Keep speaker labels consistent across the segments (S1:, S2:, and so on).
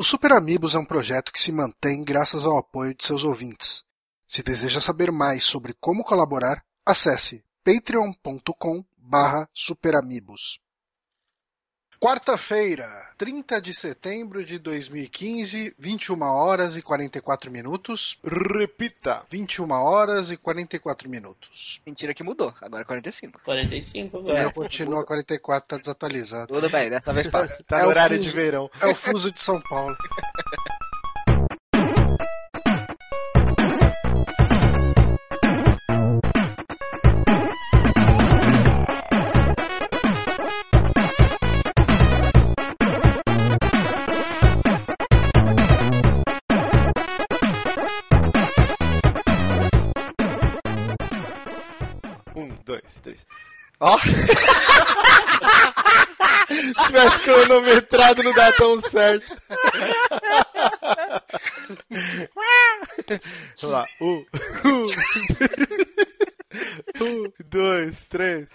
S1: O Super Amigos é um projeto que se mantém graças ao apoio de seus ouvintes. Se deseja saber mais sobre como colaborar, acesse patreon.com barra superamigos. Quarta-feira, 30 de setembro de 2015, 21 horas e 44 minutos.
S2: Repita.
S1: 21 horas e 44 minutos.
S3: Mentira que mudou, agora é 45.
S4: 45
S1: O
S4: agora.
S1: meu continua 44, tá desatualizado.
S3: Tudo bem, dessa vez passa.
S2: Tá
S1: É
S2: no
S1: o
S2: horário
S1: fuso.
S2: de verão.
S1: É o fuso de São Paulo.
S2: três. Ó! Se tivesse cronometrado, não dá tão certo. Vamos lá. Um, um, um, dois, três.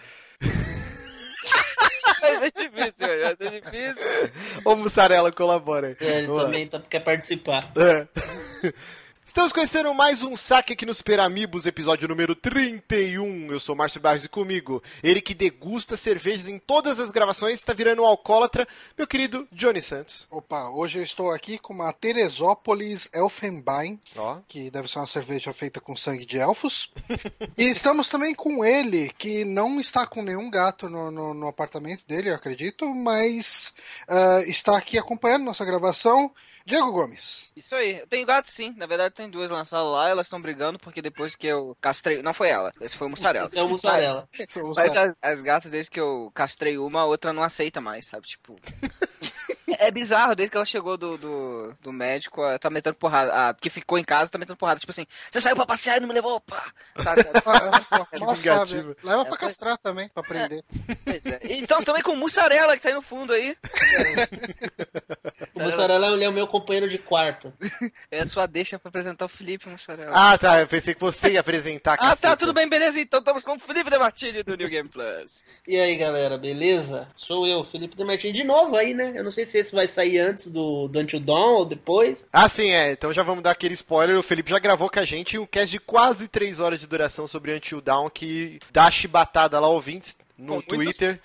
S3: Vai ser difícil, vai ser difícil.
S2: Ô, Mussarela, colabora aí.
S4: É, ele
S2: Vamos lá.
S4: também tá, quer participar.
S2: É. Estamos conhecendo mais um saque aqui nos Peramibos, episódio número 31. Eu sou Márcio Barros e comigo, ele que degusta cervejas em todas as gravações, está virando um alcoólatra, meu querido Johnny Santos.
S1: Opa, hoje eu estou aqui com uma Teresópolis Elfenbein,
S2: Ó.
S1: que deve ser uma cerveja feita com sangue de elfos. e estamos também com ele, que não está com nenhum gato no, no- no apartamento dele, eu acredito, mas ah, está aqui acompanhando nossa gravação. Diego Gomes.
S3: Isso aí, eu tenho gato sim, na verdade tem duas lançadas lá, elas estão brigando porque depois que eu castrei. Não foi ela, esse foi o mussarela.
S4: Esse é o mussarela.
S1: Somos
S3: Mas as, as gatas, desde que eu castrei uma, a outra não aceita mais, sabe? Tipo. É bizarro, desde que ela chegou do, do, do médico, ela tá metendo porrada. A que ficou em casa tá metendo porrada. Tipo assim, você saiu pra passear e não me levou, pá! Sabe?
S1: Ah, olha só,
S2: É
S1: mal
S2: vingativo.
S1: sabe. Leva
S3: É,
S1: pra
S3: foi-
S1: castrar também, pra aprender.
S3: Pois é. Então também com o mussarela que tá aí no fundo aí.
S4: O mussarela ele é o meu companheiro de quarto.
S3: É a sua deixa pra apresentar o Felipe Mussarela.
S2: Ah, tá, eu pensei que você ia apresentar
S3: Ah, tá, tudo bem, beleza. Então estamos com o Felipe de Martini do New Game Plus.
S4: E aí, galera, beleza? Sou eu, Felipe Demartini, de novo aí, né? Eu não sei se esse vai sair antes do, do Until Dawn ou depois.
S2: Ah, sim, é. Então já vamos dar aquele spoiler. O Felipe já gravou com a gente um cast de quase 3 horas de duração sobre Until Dawn, que dá chibatada lá, ouvintes, no
S3: Com
S2: Twitter.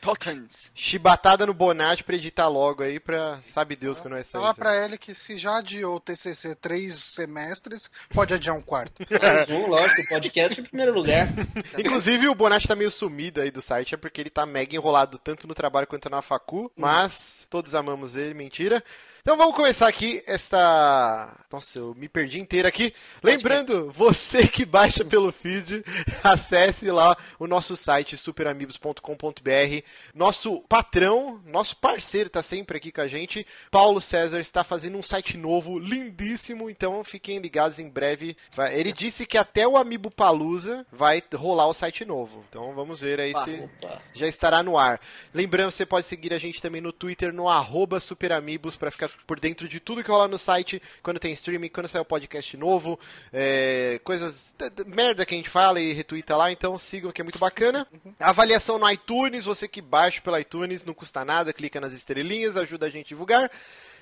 S2: Chibatada no Bonatti pra editar logo aí, pra sabe Deus que não é sair.
S1: Fala pra ele que se já adiou o TCC três semestres, pode adiar um quarto.
S4: Mais um, lógico, o podcast em primeiro lugar.
S2: Inclusive, o Bonatti tá meio sumido aí do site, é porque ele tá mega enrolado tanto no trabalho quanto na facu, mas todos amamos ele, mentira. Então vamos começar aqui esta. Nossa, eu me perdi inteiro aqui. Lembrando, você que baixa pelo feed, acesse lá o nosso site superamigos.com.br. Nosso patrão, nosso parceiro tá sempre aqui com a gente, Paulo César, está fazendo um site novo, lindíssimo, então fiquem ligados em breve. Ele disse que até o Amiibo Palusa vai rolar o site novo. Então vamos ver aí se
S4: Opa.
S2: já estará no ar. Lembrando, você pode seguir a gente também no Twitter, no arroba superamigos, para ficar por dentro de tudo que rola no site, quando tem streaming, quando sai o podcast novo, é, coisas, merda que a gente fala e retuita lá, então sigam que é muito bacana. Avaliação no iTunes, você que baixa pelo iTunes, não custa nada, clica nas estrelinhas, ajuda a gente a divulgar.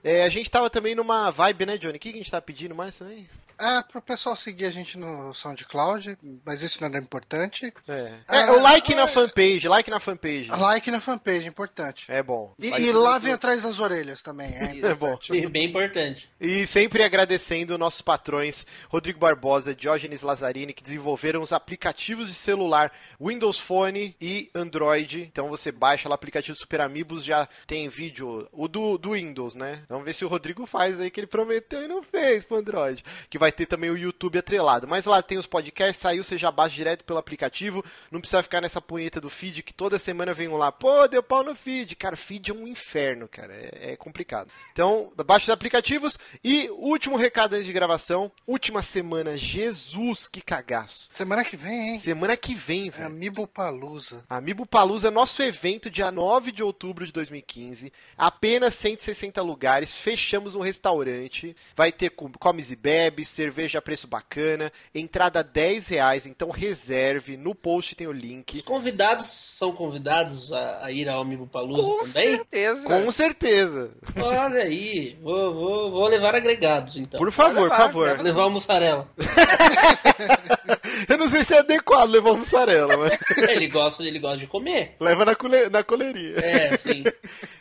S2: É, a gente tava também numa vibe, né, Johnny? O que a gente tá pedindo mais também?
S1: É, pro pessoal seguir a gente no SoundCloud, mas isso não é importante.
S2: É, é, o like na fanpage, like na fanpage.
S1: Like na fanpage, importante.
S2: É bom.
S1: E, e
S2: no-
S1: lavem atrás das orelhas também, é,
S2: É bom.
S4: bem importante.
S2: E sempre agradecendo nossos patrões, Rodrigo Barbosa, Diógenes Lazzarini, que desenvolveram os aplicativos de celular Windows Phone e Android. Então você baixa lá o aplicativo Super Amigos, já tem vídeo, o do, do Windows, né? Vamos ver se o Rodrigo faz aí, que ele prometeu e não fez pro Android. Que vai ter também o YouTube atrelado. Mas lá tem os podcasts, saiu, você já baixa direto pelo aplicativo, não precisa ficar nessa punheta do feed, que toda semana vem um lá, pô, deu pau no feed. Cara, feed é um inferno, cara, é, é complicado. Então, baixa os aplicativos. E último recado antes de gravação, última semana, Jesus, que cagaço.
S1: Semana que vem, hein?
S2: Semana que vem,
S1: É
S2: velho.
S1: Amiibo Palusa.
S2: Amiibo Palusa, nosso evento, dia 9 de outubro de 2015. Apenas 160 lugares. Lugares, fechamos um restaurante, vai ter com- comes e bebes, cerveja a preço bacana, entrada 10 reais, então reserve, no post tem o
S4: Os
S2: link.
S4: convidados são convidados a, a ir ao Amigo Palusa
S3: Com
S4: também?
S3: certeza.
S2: Com certeza.
S4: Olha aí, vou, vou, vou levar agregados então.
S2: Por favor, por
S3: levar,
S2: favor.
S3: leva
S4: Vou levar o mussarela.
S2: Eu não sei se é adequado levar mussarela, mas
S4: ele, gosta, ele gosta de comer.
S2: leva na, cole... na coleirinha.
S4: É, sim.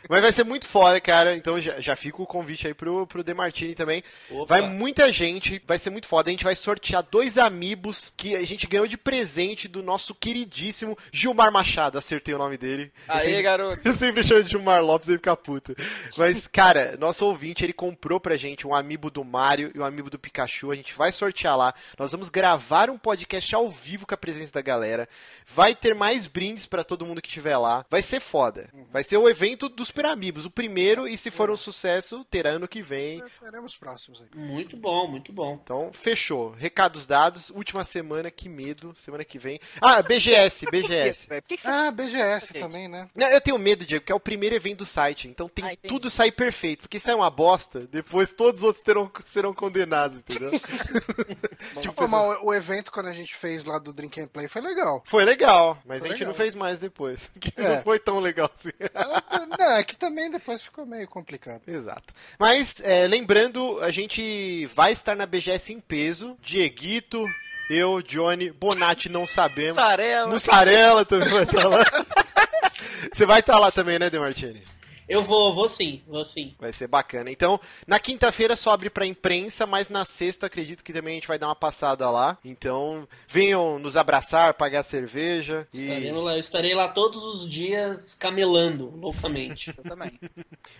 S2: Mas vai ser muito foda, cara. Então já, já fica o convite aí pro, pro Demartini também.
S4: Opa.
S2: Vai muita gente, vai ser muito foda. A gente vai sortear dois amigos que a gente ganhou de presente do nosso queridíssimo Gilmar Machado. Acertei o nome dele.
S3: Aí,
S2: sempre-
S3: garoto.
S2: Eu sempre chamo de Gilmar Lopes e ele fica puto. Mas, cara, nosso ouvinte, ele comprou pra gente um amiibo do Mario e um amiibo do Pikachu. A gente vai sortear lá. Nós vamos gravar um podcast ao vivo com a presença da galera. Vai ter mais brindes pra todo mundo que estiver lá. Vai ser foda. Vai ser o evento dos Super Amigos. O primeiro, e se for um sucesso, terá ano que vem.
S1: Teremos próximos aí.
S4: Muito bom, muito bom.
S2: Então, fechou. Recados dados. Última semana, que medo. Semana que vem. Ah, BGS, BGS.
S3: Por que, que você
S1: Ah, BGS também, né?
S2: Não, eu tenho medo, Diego, que é o primeiro evento do site. Então tem
S3: Ah, entendi.
S2: tudo sair perfeito. Porque se é uma bosta, depois todos os outros terão, serão condenados, entendeu?
S1: Tipo, mas o, o evento quando a gente fez lá do Drink and Play foi legal.
S2: Foi legal, mas
S1: Foi
S2: a gente
S1: legal.
S2: não fez mais depois. Que
S1: É.
S2: não foi tão legal assim.
S1: Não, é que também depois ficou meio complicado.
S2: Exato. Mas, é, lembrando, a gente vai estar na BGS em peso. Dieguito, eu, Johnny, Bonatti não sabemos.
S3: Mussarela.
S2: Mussarela também vai estar lá. Você vai estar lá também, né, Demartini?
S4: Eu vou, vou sim, vou sim.
S2: Vai ser bacana. Então, na quinta-feira só abre pra imprensa, mas na sexta acredito que também a gente vai dar uma passada lá. Então, venham nos abraçar, pagar cerveja. E
S4: Estarei lá, eu estarei lá todos os dias camelando loucamente.
S3: Eu também.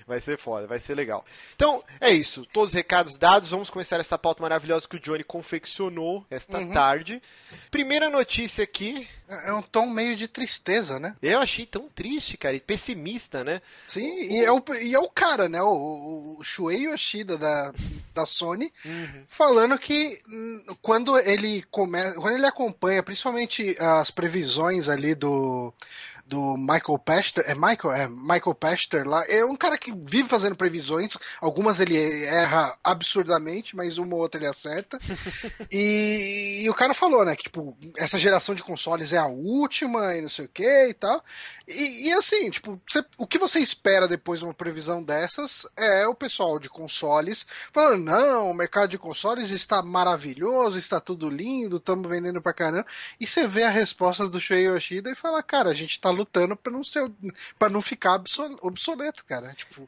S2: vai ser foda, vai ser legal. Então, é isso. Todos os recados dados. Vamos começar essa pauta maravilhosa que o Johnny confeccionou esta tarde. Primeira notícia aqui.
S1: É é um tom meio de tristeza, né?
S2: Eu achei tão triste, cara, e pessimista, né?
S1: Sim, e é o, e é o cara, né? O, o, Shuei Yoshida da, da Sony, falando que hum, quando ele começa, quando ele acompanha, principalmente as previsões ali do do Michael Pester, é Michael, é Michael Pester lá, é um cara que vive fazendo previsões, algumas ele erra absurdamente, mas uma ou outra ele acerta. e, e o cara falou, né, que tipo, essa geração de consoles é a última e não sei o que e tal. E, e assim, tipo, você- o que você espera depois de uma previsão dessas é o pessoal de consoles falando, não, o mercado de consoles está maravilhoso, está tudo lindo, estamos vendendo pra caramba. E você vê a resposta do Shuei Yoshida e fala, cara, a gente tá lutando pra não ser para não ficar obso- obsoleto, cara. Tipo,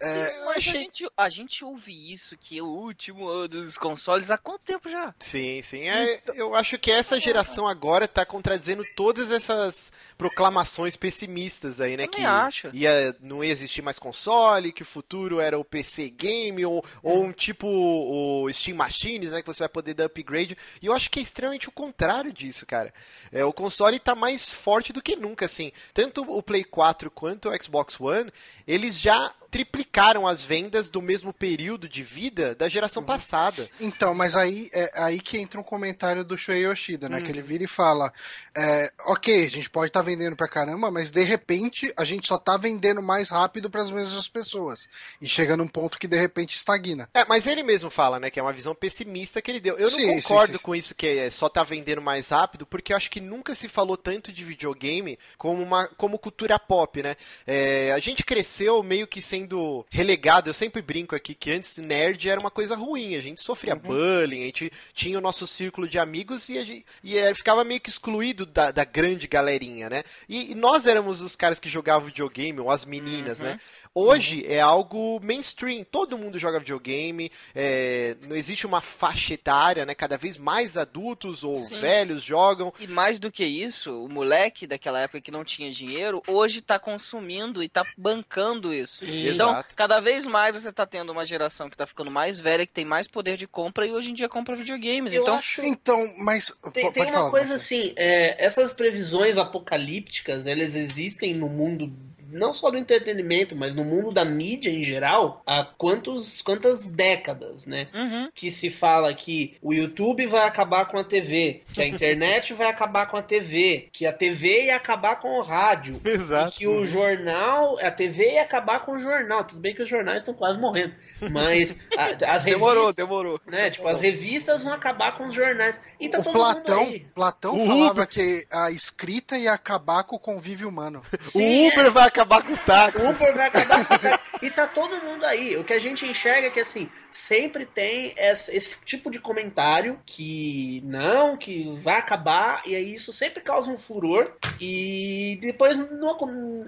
S1: é,
S3: Mas a gente, a gente ouve isso, que é o último ano dos consoles, há quanto tempo já?
S2: Sim, sim. É, eu acho que essa geração agora tá contradizendo todas essas proclamações pessimistas aí, né?
S3: Também
S2: que
S3: acho.
S2: ia, não ia existir mais console, que o futuro era o PC game, ou, ou um tipo o Steam Machines, né? Que você vai poder dar upgrade. E eu acho que é extremamente o contrário disso, cara. É, o console tá mais forte do que nunca, assim. Tanto o Play 4 quanto o Xbox One, eles já triplicaram as vendas do mesmo período de vida da geração passada.
S1: Então, mas aí é aí que entra um comentário do Shuei Yoshida, né? Que ele vira e fala: é, ok, a gente pode estar vendendo pra caramba, mas de repente a gente só tá vendendo mais rápido para as mesmas pessoas. E chega num ponto que de repente estagna.
S2: É, mas ele mesmo fala, né, que é uma visão pessimista que ele deu. Eu
S1: Sim,
S2: não concordo
S1: sim, sim.
S2: com isso que é só tá vendendo mais rápido, porque eu acho que nunca se falou tanto de videogame como uma como cultura pop, né? É, a gente cresceu meio que sendo relegado. Eu sempre brinco aqui que antes nerd era uma coisa ruim. A gente
S1: Uhum.
S2: sofria bullying, a gente tinha o nosso círculo de amigos e, a gente, e é, ficava meio que excluído da, da grande galerinha, né? E, e nós éramos os caras que jogavam videogame, ou as meninas,
S1: Uhum.
S2: né? Hoje é algo mainstream, todo mundo joga videogame, é, não existe uma faixa etária, né? Cada vez mais adultos ou
S3: Sim.
S2: velhos jogam.
S3: E mais do que isso, o moleque daquela época que não tinha dinheiro, hoje tá consumindo e tá bancando isso.
S4: Sim.
S3: Então,
S2: Exato.
S3: cada vez mais você tá tendo uma geração que tá ficando mais velha, que tem mais poder de compra e hoje em dia compra videogames.
S4: Eu
S3: então,
S4: acho.
S1: Então, mas.
S4: Tem, tem uma
S1: falar,
S4: coisa assim, é, essas previsões apocalípticas, elas existem no mundo não só do entretenimento, mas no mundo da mídia em geral, há quantos, quantas décadas, né?
S3: Uhum.
S4: Que se fala que o YouTube vai acabar com a TV, que a internet vai acabar com a TV, que a TV ia acabar com o rádio,
S2: Exato.
S4: e que o jornal, a TV ia acabar com o jornal. Tudo bem que os jornais estão quase morrendo, mas a- as
S3: Demorou,
S4: revistas,
S3: demorou.
S4: né? Tipo, as revistas vão acabar com os jornais. E tá
S1: o
S4: todo
S1: Platão,
S4: mundo aí.
S1: Platão
S2: O
S1: falava
S2: Uber.
S1: que a escrita ia acabar com o convívio humano.
S4: Sim,
S2: o Uber
S4: é.
S2: vai acabar com os táxis.
S4: Uber vai acabar com o cara. E tá todo mundo aí. O que a gente enxerga é que, assim, sempre tem esse, esse tipo de comentário que não, que vai acabar, e aí isso sempre causa um furor e depois não,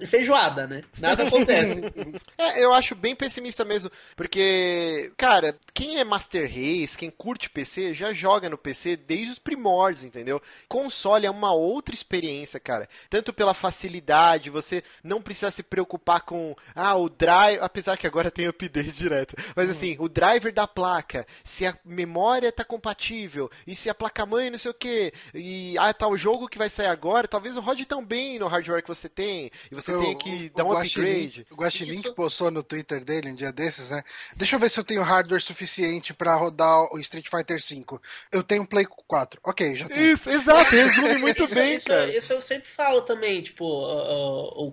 S4: feijoada, né? Nada acontece.
S2: É, eu acho bem pessimista mesmo, porque, cara, quem é Master Race, quem curte PC, já joga no PC desde os primórdios, entendeu? Console é uma outra experiência, cara. Tanto pela facilidade, você não precisa se preocupar com, ah, o drive, apesar que agora tem update direto, mas assim, o driver da placa, se a memória tá compatível, e se a placa-mãe não sei o que, e, ah, tá o jogo que vai sair agora, talvez não rode tão bem no hardware que você tem, e você
S1: Eu-
S2: tem que
S1: o-
S2: dar um
S1: Guaxinim-
S2: upgrade.
S1: O Guaxinim
S4: Isso.
S1: que postou no Twitter dele um dia desses, né? Deixa eu ver se eu tenho hardware suficiente pra rodar o Street Fighter V. Eu tenho um Play 4. Ok, já tenho.
S2: Isso, exato, resume muito
S4: isso,
S2: bem,
S4: isso,
S2: cara.
S4: isso eu sempre falo também, tipo, uh, uh, o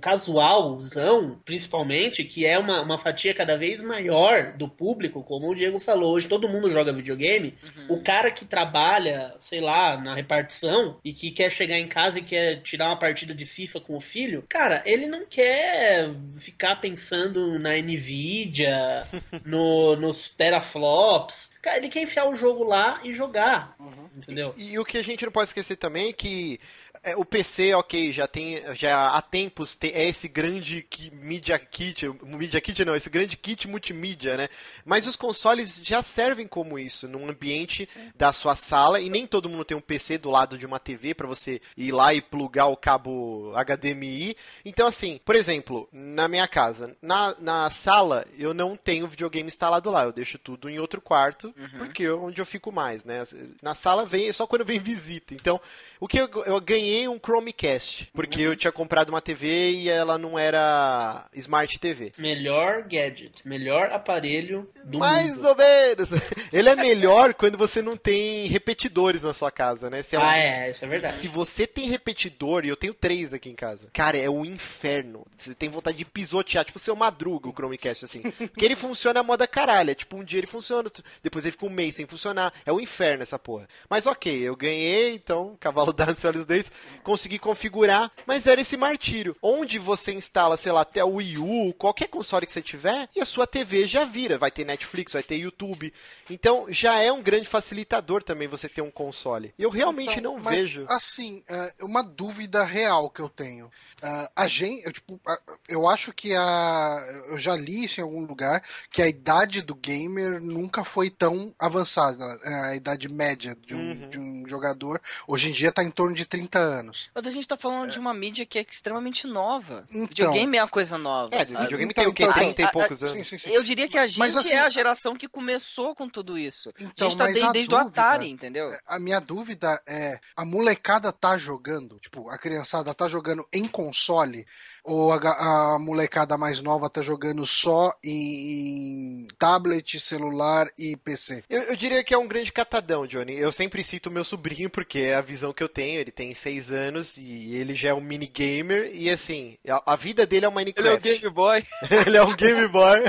S4: casualzão, principalmente, que é uma, uma fatia cada vez maior do público, como o Diego falou, hoje todo mundo joga videogame, o cara que trabalha, sei lá, na repartição e que quer chegar em casa e quer tirar uma partida de FIFA com o filho, cara, ele não quer ficar pensando na Nvidia, no, nos teraflops, cara, ele quer enfiar o jogo lá e jogar, entendeu?
S2: E, o que a gente não pode esquecer também é que é, o PC, ok, já tem, já há tempos tem, é esse grande media kit, media kit não, esse grande kit multimídia, né? Mas os consoles já servem como isso, num ambiente da sua sala e nem todo mundo tem um PC do lado de uma TV para você ir lá e plugar o cabo HDMI. Então assim, por exemplo, na minha casa, na, na sala eu não tenho videogame instalado lá, eu deixo tudo em outro quarto, porque é onde eu fico mais, né? Na sala vem só quando vem visita. Então, o que eu, eu ganhei um Chromecast, porque eu tinha comprado uma TV e ela não era Smart TV.
S4: Melhor gadget, melhor aparelho do
S2: Mais
S4: mundo.
S2: ou menos. Ele é melhor quando você não tem repetidores na sua casa, né? Se, é um-
S4: Ah, é, isso é verdade.
S2: se você tem repetidor, e eu tenho três aqui em casa, cara, é um inferno. Você tem vontade de pisotear, tipo seu madruga o Chromecast, assim. Porque ele funciona a moda caralho. É tipo, um dia ele funciona, depois ele fica um mês sem funcionar. É um inferno essa porra. Mas ok, eu ganhei, então, cavalo dado nos olhos deles, consegui configurar, mas era esse martírio. Onde você instala, sei lá, até o Wii U, qualquer console que você tiver, e a sua TV já vira. Vai ter Netflix, vai ter YouTube. Então, já é um grande facilitador também você ter um console. Eu realmente
S1: Então,
S2: não
S1: mas,
S2: vejo.
S1: Assim, é, uma dúvida real que eu tenho. Ah, a gente, eu, tipo, eu acho que a. Eu já li isso em algum lugar, que a idade do gamer nunca foi tão avançada. né? A idade média de um,
S2: Uhum.
S1: de um jogador hoje em dia está em torno de 30 anos.
S3: Mas a gente tá falando de uma mídia que é extremamente nova.
S1: Então.
S3: videogame é uma coisa nova.
S2: É,
S3: sabe?
S2: videogame tem o quê? 30 e
S3: a- a-
S2: poucos
S1: Sim,
S2: anos.
S1: sim, sim.
S3: Eu diria que a gente
S1: Mas, assim,
S3: é a geração que começou com tudo isso.
S1: Então,
S3: a gente tá
S1: mas
S3: desde,
S1: a
S3: desde o
S1: dúvida-
S3: Atari, entendeu?
S1: A minha dúvida é: a molecada tá jogando, tipo, a criançada tá jogando em console? Ou a, a molecada mais nova tá jogando só em, em tablet, celular e PC?
S2: Eu, eu diria que é um grande catadão, Johnny. Eu sempre cito o meu sobrinho, porque é a visão que eu tenho. Ele tem seis anos e ele já é um mini gamer. E assim, a, a vida dele é um
S3: Ele é o
S2: Minecraft.
S3: Game Boy.
S2: ele é um Game Boy.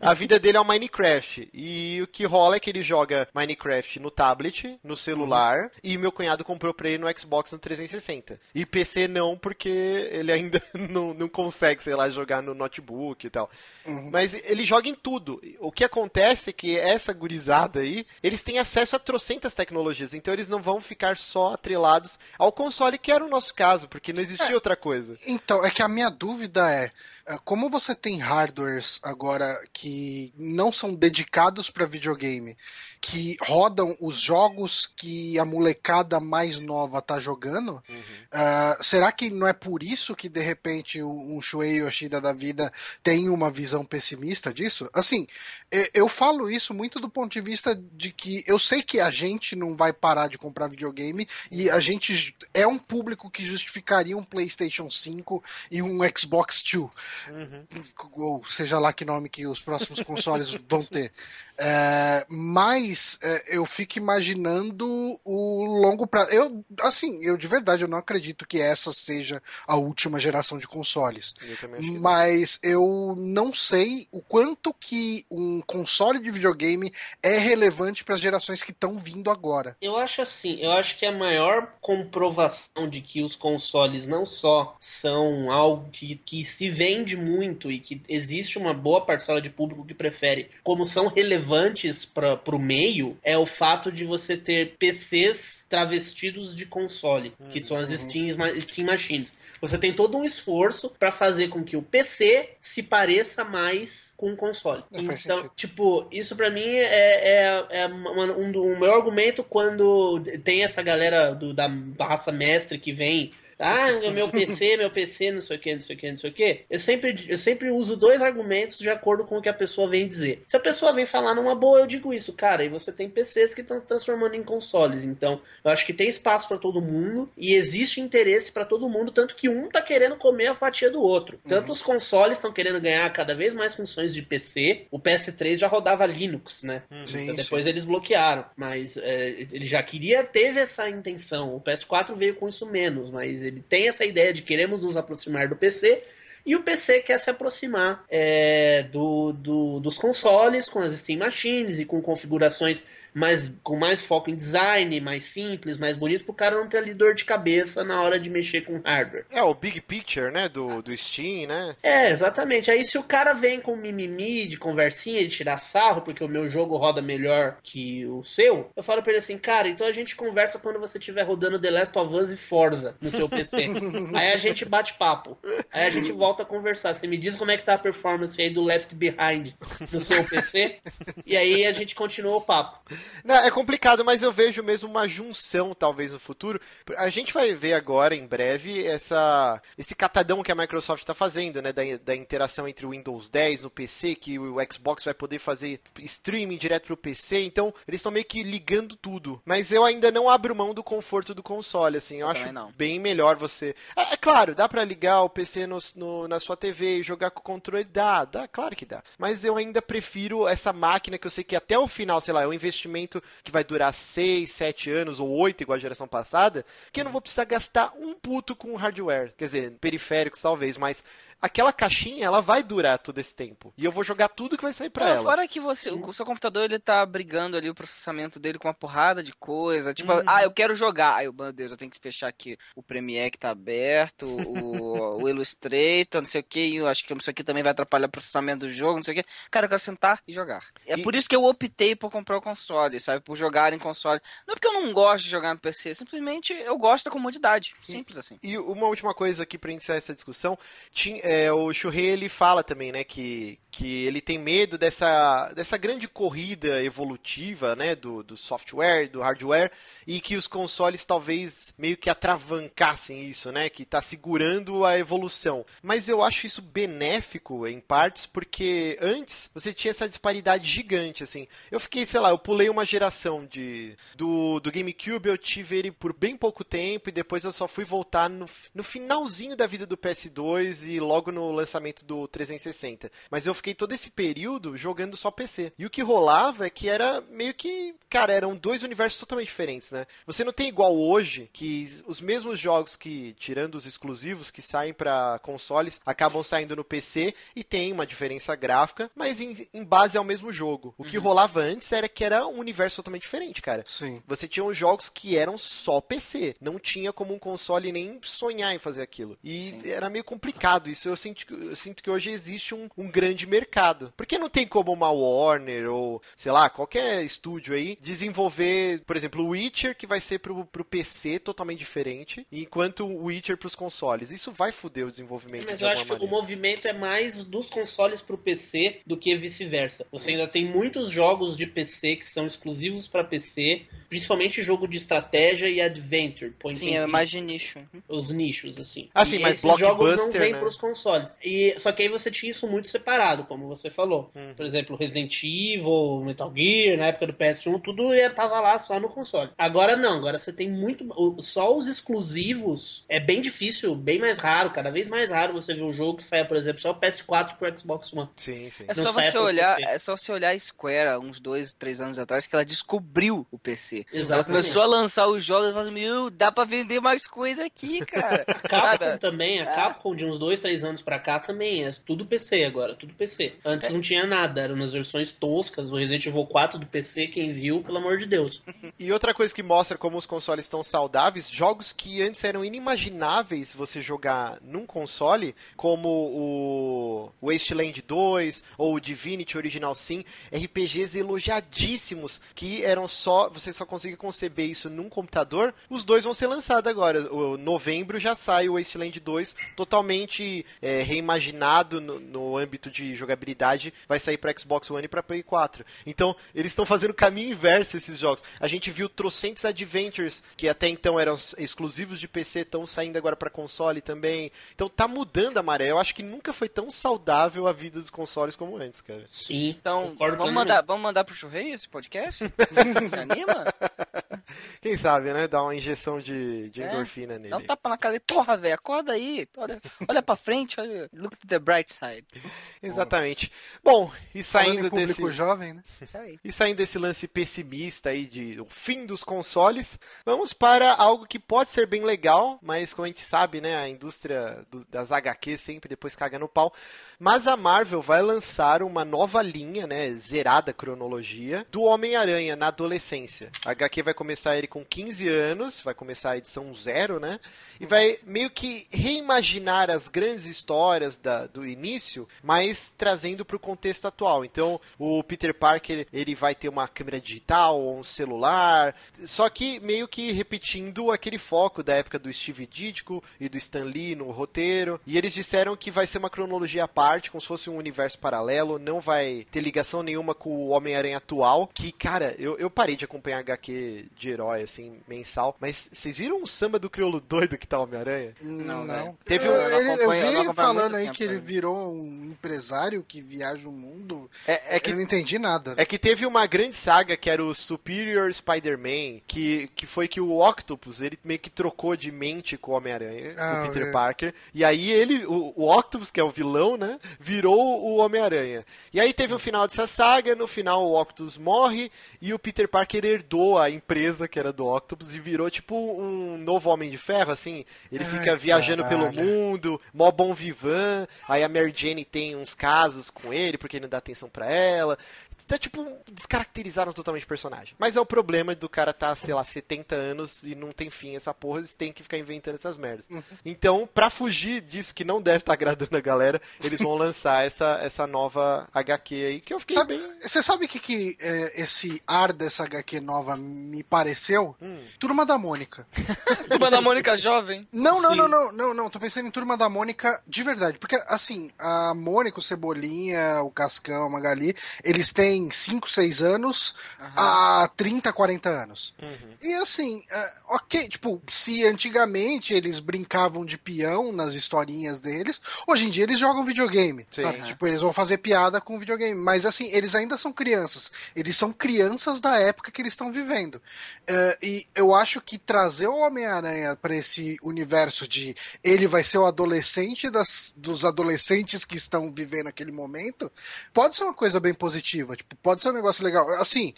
S2: A vida dele é um Minecraft. E o que rola é que ele joga Minecraft no tablet, no celular. E meu cunhado comprou pra ele no Xbox no 360. E PC não, porque ele ainda não, não consegue, sei lá, jogar no notebook e tal. Mas ele joga em tudo. O que acontece é que essa gurizada aí, eles têm acesso a trocentas tecnologias. Então eles não vão ficar só atrelados ao console, que era o nosso caso, porque não existia outra coisa.
S1: Então, é que a minha dúvida é: é, como você tem hardwares agora que não são dedicados para videogame, que rodam os jogos que a molecada mais nova tá jogando, ah, será que não é por isso que de repente um Shuei Yoshida da vida tem uma visão pessimista disso? Assim, eu falo isso muito do ponto de vista de que eu sei que a gente não vai parar de comprar videogame e a gente é um público que justificaria um PlayStation 5 e um Xbox 2. Uhum. ou seja lá que nome que os próximos consoles vão ter. É, mas é, eu fico imaginando o longo prazo. Eu, assim, eu de verdade eu não acredito que essa seja a última geração de consoles. Eu mas eu não sei o quanto que um console de videogame é relevante para as gerações que estão vindo agora.
S4: Eu acho assim, eu acho que a maior comprovação de que os consoles não só são algo que, que se vende muito e que existe uma boa parcela de público que prefere, como são relevantes relevantes para o meio é o fato de você ter PCs travestidos de console, que são as uhum. Steam, Steam Machines. Você tem todo um esforço para fazer com que o PC se pareça mais com o console.
S1: Não
S4: então, tipo, isso para mim é, é, é um, um, meu argumento quando tem essa galera do, da raça mestre que vem ah, meu PC, meu PC, não sei o que, não sei o que, não sei o que. Eu sempre, eu sempre uso dois argumentos de acordo com o que a pessoa vem dizer. Se a pessoa vem falar numa boa, eu digo isso, cara, e você tem PCs que estão transformando em consoles. Então, eu acho que tem espaço para todo mundo e existe interesse para todo mundo, tanto que um tá querendo comer a fatia do outro. Tanto uhum. os consoles estão querendo ganhar cada vez mais funções de PC. O PS3 já rodava Linux, né?
S1: Uhum. Sim,
S4: então, depois
S1: sim.
S4: eles bloquearam. Mas é, ele já queria, teve essa intenção. O PS4 veio com isso menos, mas ele tem essa ideia de queremos nos aproximar do PC e o PC quer se aproximar é, do, do, dos consoles com as Steam Machines e com configurações mais, com mais foco em design, mais simples, mais bonito, para o cara não ter ali dor de cabeça na hora de mexer com hardware.
S2: É, o big picture, né, do, do Steam, né?
S4: É, exatamente. Aí se o cara vem com mimimi, de conversinha, de tirar sarro, porque o meu jogo roda melhor que o seu, eu falo pra ele assim, cara, então a gente conversa quando você estiver rodando The Last of Us e Forza no seu PC. aí a gente bate papo. Aí a gente volta a conversar. Você me diz como é que tá a performance aí do Left Behind no seu PC, e aí a gente continua o papo.
S2: Não, é complicado, mas eu vejo mesmo uma junção, talvez, no futuro. A gente vai ver agora, em breve, essa, esse catadão que a Microsoft está fazendo, né? Da, da interação entre o Windows 10 no PC, que o Xbox vai poder fazer streaming direto pro PC. Então, eles estão meio que ligando tudo. Mas eu ainda não abro mão do conforto do console, assim. Eu, eu acho bem melhor você. É, é, claro, dá para ligar o PC no, no, na sua TV e jogar com o controle. Dá, dá, claro que dá. Mas eu ainda prefiro essa máquina que eu sei que até o final, sei lá, é um investimento que vai durar 6, 7 anos ou 8, igual a geração passada, que eu não vou precisar gastar um puto com hardware. Quer dizer, periféricos talvez, mas aquela caixinha, ela vai durar todo esse tempo. E eu vou jogar tudo que vai sair pra ela.
S3: Fora que você, o seu computador, ele tá brigando ali o processamento dele com uma porrada de coisa. Tipo, uhum. ah, eu quero jogar. Aí, meu Deus, eu tenho que fechar aqui o Premiere que tá aberto, o, o Illustrator, não sei o que. Eu acho que isso aqui também vai atrapalhar o processamento do jogo, não sei o que. Cara, eu quero sentar e jogar. É e... por isso que eu optei por comprar o console, sabe? Por jogar em console. Não é porque eu não gosto de jogar no PC, simplesmente eu gosto da comodidade. Simples assim.
S2: E uma última coisa aqui pra iniciar essa discussão. Tinha, é, o Churrey ele fala também, né, que, que ele tem medo dessa, dessa grande corrida evolutiva, né, do, do software, do hardware, e que os consoles talvez meio que atravancassem isso, né, que está segurando a evolução. Mas eu acho isso benéfico em partes, porque antes você tinha essa disparidade gigante, assim. Eu fiquei, sei lá, eu pulei uma geração de do, do GameCube, eu tive ele por bem pouco tempo e depois eu só fui voltar no, no finalzinho da vida do PS2 e logo no lançamento do 360. Mas eu fiquei todo esse período jogando só PC. E o que rolava é que era meio que, cara, eram dois universos totalmente diferentes, né? Você não tem igual hoje que os mesmos jogos que, tirando os exclusivos que saem para consoles, acabam saindo no PC e tem uma diferença gráfica, mas em, em base ao mesmo jogo. O que uhum. rolava antes era que era um universo totalmente diferente, cara.
S1: Sim.
S2: Você tinha uns jogos que eram só PC, não tinha como um console nem sonhar em fazer aquilo. E Sim. era meio complicado isso. Eu sinto, eu sinto que hoje existe um, um grande mercado. Porque não tem como uma Warner ou, sei lá, qualquer estúdio aí desenvolver, por exemplo, o Witcher que vai ser pro, pro PC totalmente diferente, enquanto o Witcher pros consoles. Isso vai foder o desenvolvimento.
S4: Mas
S2: de
S4: eu acho
S2: maneira.
S4: que o movimento é mais dos consoles pro PC do que vice-versa. Você ainda tem muitos jogos de PC que são exclusivos para PC, principalmente jogo de estratégia e adventure.
S3: Sim, é mais de nicho.
S4: Os nichos, assim.
S2: Ah, sim,
S4: e
S2: mas
S4: esses jogos não vêm
S2: né?
S4: pros consoles consoles. E, só que aí você tinha isso muito separado, como você falou.
S2: Uhum.
S4: Por exemplo, Resident Evil, Metal Gear, na época do PS1, tudo ia, tava lá só no console. Agora não, agora você tem muito. Só os exclusivos é bem difícil, bem mais raro, cada vez mais raro você ver um jogo que saia, por exemplo, só o PS4 pro Xbox One.
S2: Sim, sim.
S3: É
S4: Não
S3: só você olhar, é só você olhar a Square uns dois, três anos atrás que ela descobriu o PC. Ela
S4: Exatamente.
S3: começou a lançar os jogos e falou, meu, dá pra vender mais coisa aqui, cara.
S4: Capcom
S3: Sabe?
S4: também, a
S3: É.
S4: Capcom de uns dois, três anos pra cá também é tudo PC agora, tudo PC. Antes não tinha nada, eram nas versões toscas, o Resident Evil 4 do PC, quem viu, pelo amor de Deus.
S2: E outra coisa que mostra como os consoles estão saudáveis, jogos que antes eram inimagináveis você jogar num console, como o Wasteland 2 ou o Divinity Original Sin, RPGs elogiadíssimos que eram só, você só conseguia conceber isso num computador, os dois vão ser lançados agora. O novembro já sai o Wasteland 2 totalmente é, reimaginado no, no âmbito de jogabilidade, vai sair para Xbox One e para Play 4. Então, eles estão fazendo o caminho inverso esses jogos. A gente viu trocentos Adventures que até então eram exclusivos de PC, estão saindo agora para console também. Então tá mudando a maré. Eu acho que nunca foi tão saudável a vida dos consoles como antes, cara.
S4: Sim,
S3: Então,
S4: concordo
S3: vamos mandar, vamos mandar pro Churreio esse podcast? Você se anima?
S2: Quem sabe, né? Dar uma injeção de, de
S3: É,
S2: endorfina nele.
S3: Dá um tapa na cara dele. Porra, velho, acorda aí. Olha, olha pra frente, olha. Look to the bright side.
S2: Exatamente. Bom, e saindo desse.
S1: jovem, né?
S3: Isso aí.
S2: E saindo desse lance pessimista aí de o fim dos consoles, vamos para algo que pode ser bem legal, mas como a gente sabe, né, a indústria do- das HQ sempre depois caga no pau. Mas a Marvel vai lançar uma nova linha, né, zerada cronologia, do Homem-Aranha na adolescência. A HQ vai começar ele com 15 anos, vai começar a edição zero, né, e vai meio que reimaginar as grandes histórias da- do início, mas trazendo para o contexto atual. Então, o Peter Parker ele vai ter uma câmera digital ou um celular, só que meio que repetindo aquele foco da época do Steve Ditko e do Stan Lee no roteiro. E eles disseram que vai ser uma cronologia à parte, como se fosse um universo paralelo, não vai ter ligação nenhuma com o Homem-Aranha atual. Que, cara, eu, eu parei de acompanhar HQ de herói, assim, mensal, mas vocês viram o samba do crioulo doido que tá o Homem-Aranha?
S3: Não,
S1: Não.
S3: velho.
S2: Teve um-
S3: eu
S1: eu
S3: eu
S1: vi
S3: há
S1: falando aí
S3: tempo
S1: que ele virou um empresário que viaja o mundo.
S2: É, é que
S1: Eu não entendi nada.
S2: É que teve uma grande saga que era o Superior Spider-Man, que, que foi que o Octopus, ele meio que trocou de mente com o Homem-Aranha,
S1: Ah,
S2: o Peter
S1: é.
S2: Parker. E aí ele, o, o Octopus, que é o vilão, né, virou o Homem-Aranha. E aí teve o final dessa saga, no final o Octopus morre e o Peter Parker herdou a empresa que era do Octopus e virou tipo um novo Homem de Ferro, assim. Ele
S1: Ai,
S2: fica viajando pelo
S1: caralho.
S2: mundo, mó bom vivan, aí a Mary Jane tem uns casos com ele porque ele não dá atenção pra ela. Tá, tipo, descaracterizaram totalmente o personagem. Mas é o problema do cara tá, sei lá, 70 anos e não tem fim essa porra, eles têm que ficar inventando essas merdas. Então, pra fugir disso que não deve estar agradando a galera, eles vão lançar essa, essa nova HQ aí, que eu fiquei
S1: Sabe,
S2: bem...
S1: você sabe o que, que é, esse ar dessa HQ nova me pareceu?
S2: Hum.
S1: Turma da Mônica.
S3: Turma da Mônica Jovem.
S1: Não, não,
S4: Sim.
S1: não, não, não, não, tô pensando em Turma da Mônica de verdade. Porque, assim, a Mônica, o Cebolinha, o Cascão, a Magali, eles têm 5, 6 anos a 30, 40 anos.
S2: Uhum.
S1: E assim, é, ok, tipo, se antigamente eles brincavam de peão nas historinhas deles, hoje em dia eles jogam videogame.
S2: Sim.
S1: sabe? Tipo, eles vão fazer piada com videogame. Mas assim, eles ainda são crianças. Eles são crianças da época que eles estão vivendo. É, e eu acho que trazer o Homem-Aranha pra esse universo de ele vai ser o adolescente das, dos adolescentes que estão vivendo aquele momento, pode ser uma coisa bem positiva. Tipo, pode ser um negócio legal. Assim,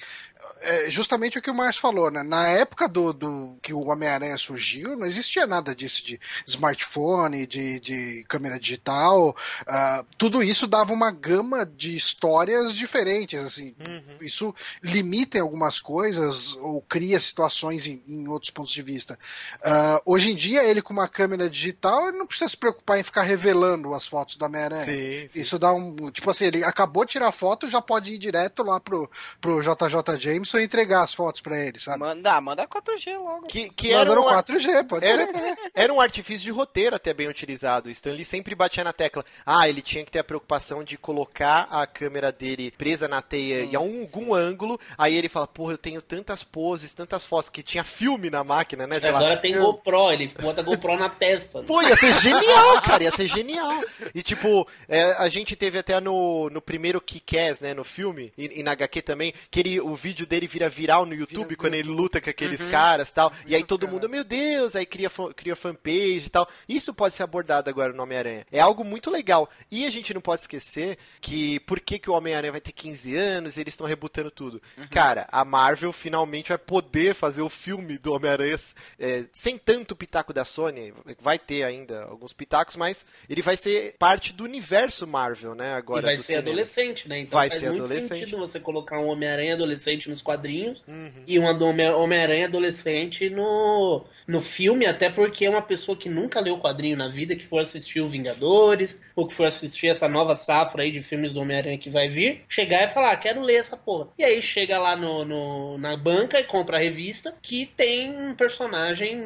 S1: é justamente o que o Márcio falou, né? Na época do, do que o Homem-Aranha surgiu, não existia nada disso de smartphone, de, de câmera digital. ah, tudo isso dava uma gama de histórias diferentes. Assim, isso limita em algumas coisas ou cria situações em, em outros pontos de vista. Ah, hoje em dia, ele com uma câmera digital, ele não precisa se preocupar em ficar revelando as fotos do Homem-Aranha. Isso dá um. Tipo assim, ele acabou de tirar foto, já pode ir direto direto lá pro, pro JJ Jameson e entregar as fotos pra ele, sabe?
S3: Manda, manda 4G logo.
S2: Que, que era, um,
S1: 4G, pode
S2: era,
S1: ser
S2: era um artifício de roteiro até bem utilizado. Stanley sempre batia na tecla. Ah, ele tinha que ter a preocupação de colocar a câmera dele presa na teia
S3: Sim,
S2: em algum ângulo. Aí ele fala, porra, eu tenho tantas poses, tantas fotos, que tinha filme na máquina, né? Sei lá.
S4: Agora tem GoPro, ele bota GoPro na testa.
S2: Pô, ia ser genial, cara, ia ser genial. E tipo, é, a gente teve até no, no primeiro Kick-Ass, né, no filme, e, e na HQ também, que ele, o vídeo dele vira viral no YouTube
S1: Vira
S2: quando ele luta com aqueles
S3: Uhum.
S2: caras e tal. E aí todo
S1: cara.
S2: mundo, meu Deus, aí cria, cria fanpage e tal. Isso pode ser abordado agora no Homem-Aranha. É algo muito legal. E a gente não pode esquecer que por que, que o Homem-Aranha vai ter 15 anos e eles estão rebutando tudo. Cara, a Marvel finalmente vai poder fazer o filme do Homem-Aranha é, sem tanto pitaco da Sony. Vai ter ainda alguns pitacos, mas ele vai ser parte do universo Marvel, né? Agora
S4: e vai ser
S2: cinema.
S4: adolescente, né? Então
S2: Vai
S4: faz
S2: ser
S4: muito
S2: adolescente.
S4: Sentido você colocar um Homem-Aranha adolescente nos quadrinhos
S2: Uhum.
S4: e um Homem- Homem-Aranha adolescente no, no filme, até porque é uma pessoa que nunca leu quadrinho na vida, que for assistir o Vingadores, ou que for assistir essa nova safra aí de filmes do Homem-Aranha que vai vir, chegar e falar, ah, quero ler essa porra. E aí chega lá no, no- na banca e compra a revista, que tem um personagem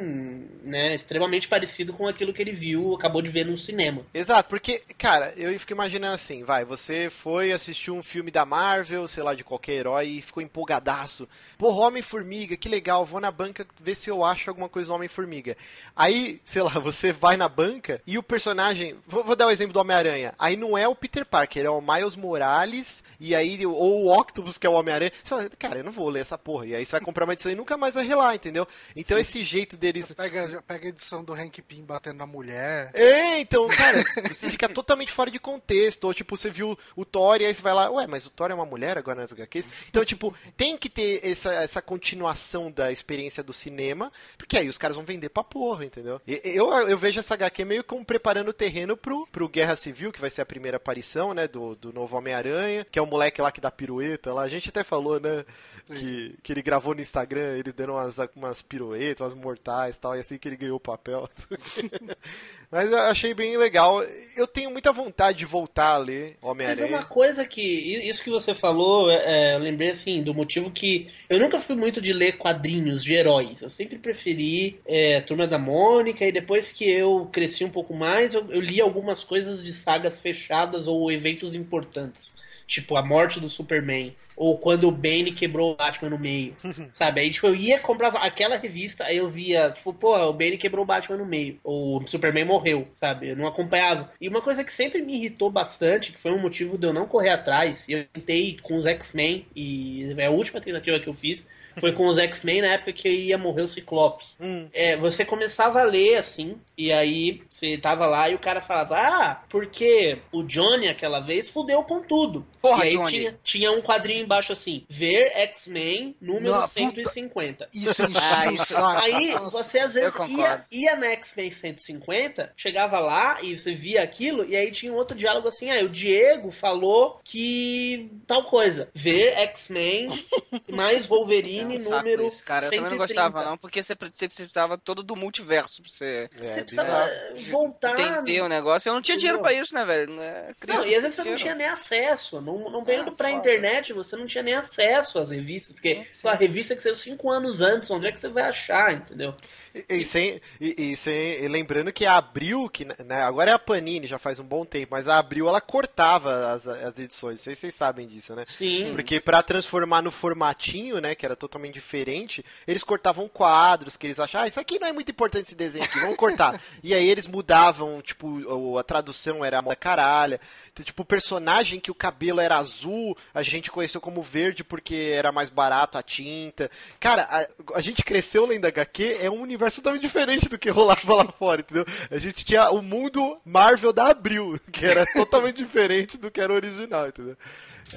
S4: né, extremamente parecido com aquilo que ele viu, acabou de ver no cinema.
S2: Exato, porque, cara, eu fico imaginando assim, vai, você foi assistir um filme da Marvel, sei lá, de qualquer herói, e ficou empolgadaço. Porra, Homem-Formiga, que legal, vou na banca ver se eu acho alguma coisa do Homem-Formiga. Aí, sei lá, você vai na banca e o personagem. Vou, vou dar o exemplo do Homem-Aranha. Aí não é o Peter Parker, é o Miles Morales, e aí, ou o Octopus, que é o Homem-Aranha. Você fala, cara, eu não vou ler essa porra. E aí você vai comprar uma edição e nunca mais vai relar, entendeu? Então esse jeito deles.
S1: Pega, pega a edição do Hank Pym batendo na mulher.
S2: É, então, cara, você fica totalmente fora de contexto. Ou, tipo, você viu o Thor e aí você vai lá, ué, mas o Thor é uma mulher agora nas HQs? Então, tipo, tem que ter essa, essa continuação da experiência do cinema, porque aí os caras vão vender pra porra, entendeu? E- Eu, eu vejo essa HQ meio como preparando o terreno pro, pro Guerra Civil, que vai ser a primeira aparição, né, do, do novo Homem-Aranha, que é o moleque lá que dá pirueta lá. A gente até falou, né, que, que ele gravou no Instagram, ele dando umas, umas piruetas, umas mortais e tal, e assim que ele ganhou o papel. Mas eu achei bem legal. Eu tenho muita vontade de voltar a ler
S4: Teve uma
S2: Homem-Aranha.
S4: coisa que. Isso que você falou, é, eu lembrei assim, do motivo que. Eu nunca fui muito de ler quadrinhos de heróis. Eu sempre preferi é, Turma da Mônica, e depois que eu cresci um pouco mais, eu, eu li algumas coisas de sagas fechadas ou eventos importantes. Tipo, a morte do Superman. Ou quando o Bane quebrou o Batman no meio. sabe? Aí, tipo, eu ia comprar aquela revista, aí eu via, tipo, pô, o Bane quebrou o Batman no meio. Ou o Superman morreu, sabe? Eu não acompanhava. E uma coisa que sempre me irritou bastante, que foi um motivo de eu não correr atrás, eu tentei com os X-Men, e é a última tentativa que eu fiz, foi com os X-Men na época que ia morrer o Ciclope.
S2: Hum.
S4: É, você começava a ler assim, e aí você tava lá e o cara falava, ah, porque o Johnny aquela vez fudeu com tudo.
S3: Porra,
S4: e aí
S3: Johnny.
S4: tinha, tinha um quadrinho embaixo assim, ver X-Men número
S1: Não, puta.
S4: 150.
S1: Isso
S3: Ah,
S1: enchia o
S3: isso-
S1: saco.
S4: Aí
S1: Nossa.
S4: você às vezes ia, ia na X-Men 150, chegava lá e você via aquilo, e aí tinha um outro diálogo assim: ah, o Diego falou que tal coisa. Ver X-Men mais Wolverine
S3: É um saco
S4: número.
S3: isso, cara. Eu
S4: 130.
S3: também não gostava, não, porque você, pre- você precisava todo do multiverso pra você
S2: É,
S4: Você
S2: bizarro.
S4: precisava voltar.
S3: entender o negócio. Eu não tinha dinheiro pra isso, né, velho? Não, é
S4: Não, e às vezes você não tinha nem acesso. Não, não período
S3: Ah,
S4: pra
S3: foda.
S4: internet, você não tinha nem acesso às revistas. Porque
S3: Sim, sim.
S4: a revista que saiu cinco anos antes, onde é que você vai achar, entendeu?
S2: E, e sem, e, e sem- e lembrando que a Abril, que né, agora é a Panini, já faz um bom tempo, mas a Abril ela cortava as, as edições, não sei se vocês sabem disso, né?
S4: Sim.
S2: Porque pra transformar no formatinho, né, que era totalmente diferente, eles cortavam quadros, que eles achavam, ah, isso aqui não é muito importante esse desenho aqui, vamos cortar. e aí eles mudavam, tipo, a tradução era moda caralha. Então, tipo, o personagem que o cabelo era azul, a gente conheceu como verde porque era mais barato a tinta. Cara, a, a gente cresceu lendo HQ, é um universo totalmente diferente do que rolava lá fora, entendeu? A gente tinha o mundo Marvel da Abril, que era totalmente diferente do que era o original, entendeu?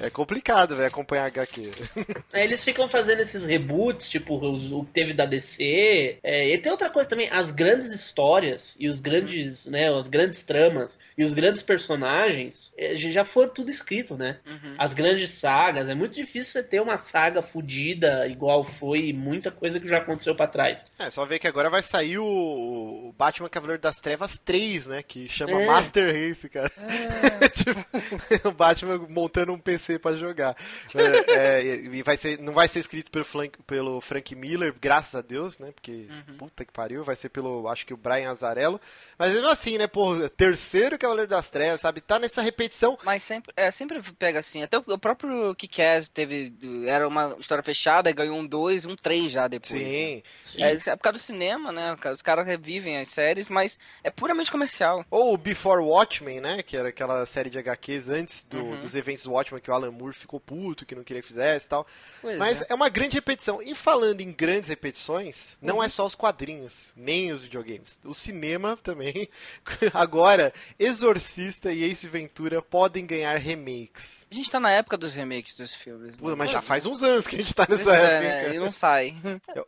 S2: É complicado, velho, acompanhar HQ.
S4: Aí eles ficam fazendo esses reboots, tipo os- o que teve da DC. É, e tem outra coisa também, as grandes histórias e os grandes, né, as grandes tramas e os grandes personagens é, já foram tudo escrito, né?
S3: Uhum.
S4: As grandes sagas, é muito difícil você ter uma saga fodida igual foi muita coisa que já aconteceu pra trás.
S2: É, só ver que agora vai sair o, o Batman Cavaleiro das Trevas 3, né? Que chama
S4: É.
S2: Master Race, cara. tipo, o Batman montando um PC PC pra jogar. É, é, e vai ser, não vai ser escrito pelo, Frank, pelo Frank Miller, graças a Deus, né? Porque,
S3: Uhum.
S2: puta que pariu, vai ser pelo, acho que o Brian Azarello. Mas mesmo assim, né, pô, terceiro Cavaleiro das Trevas, sabe? Tá nessa repetição.
S3: Mas sempre, é, sempre pega assim. Até o, próprio Kick-Ass teve. Era uma história fechada, ganhou um 2, um 3 já depois. né?
S2: Sim.
S3: É, é por causa do cinema, né? Os caras revivem as séries, mas é puramente comercial.
S2: Ou o Before Watchmen, né? Que era aquela série de HQs antes do-
S3: Uhum.
S2: dos eventos do Watchmen, que o Alan Moore ficou puto, que não queria que fizesse e tal.
S3: Pois
S2: Mas
S3: é.
S2: é. uma grande repetição. E falando em grandes repetições, não
S3: Uhum.
S2: é só os quadrinhos, nem os videogames. O cinema também. Agora, Exorcista e Ace Ventura podem ganhar remakes.
S3: A gente tá na época dos remakes dos filmes.
S2: Pô,
S3: né?
S2: mas já faz uns anos que a gente tá nessa
S3: é,
S2: época.
S3: E não sai.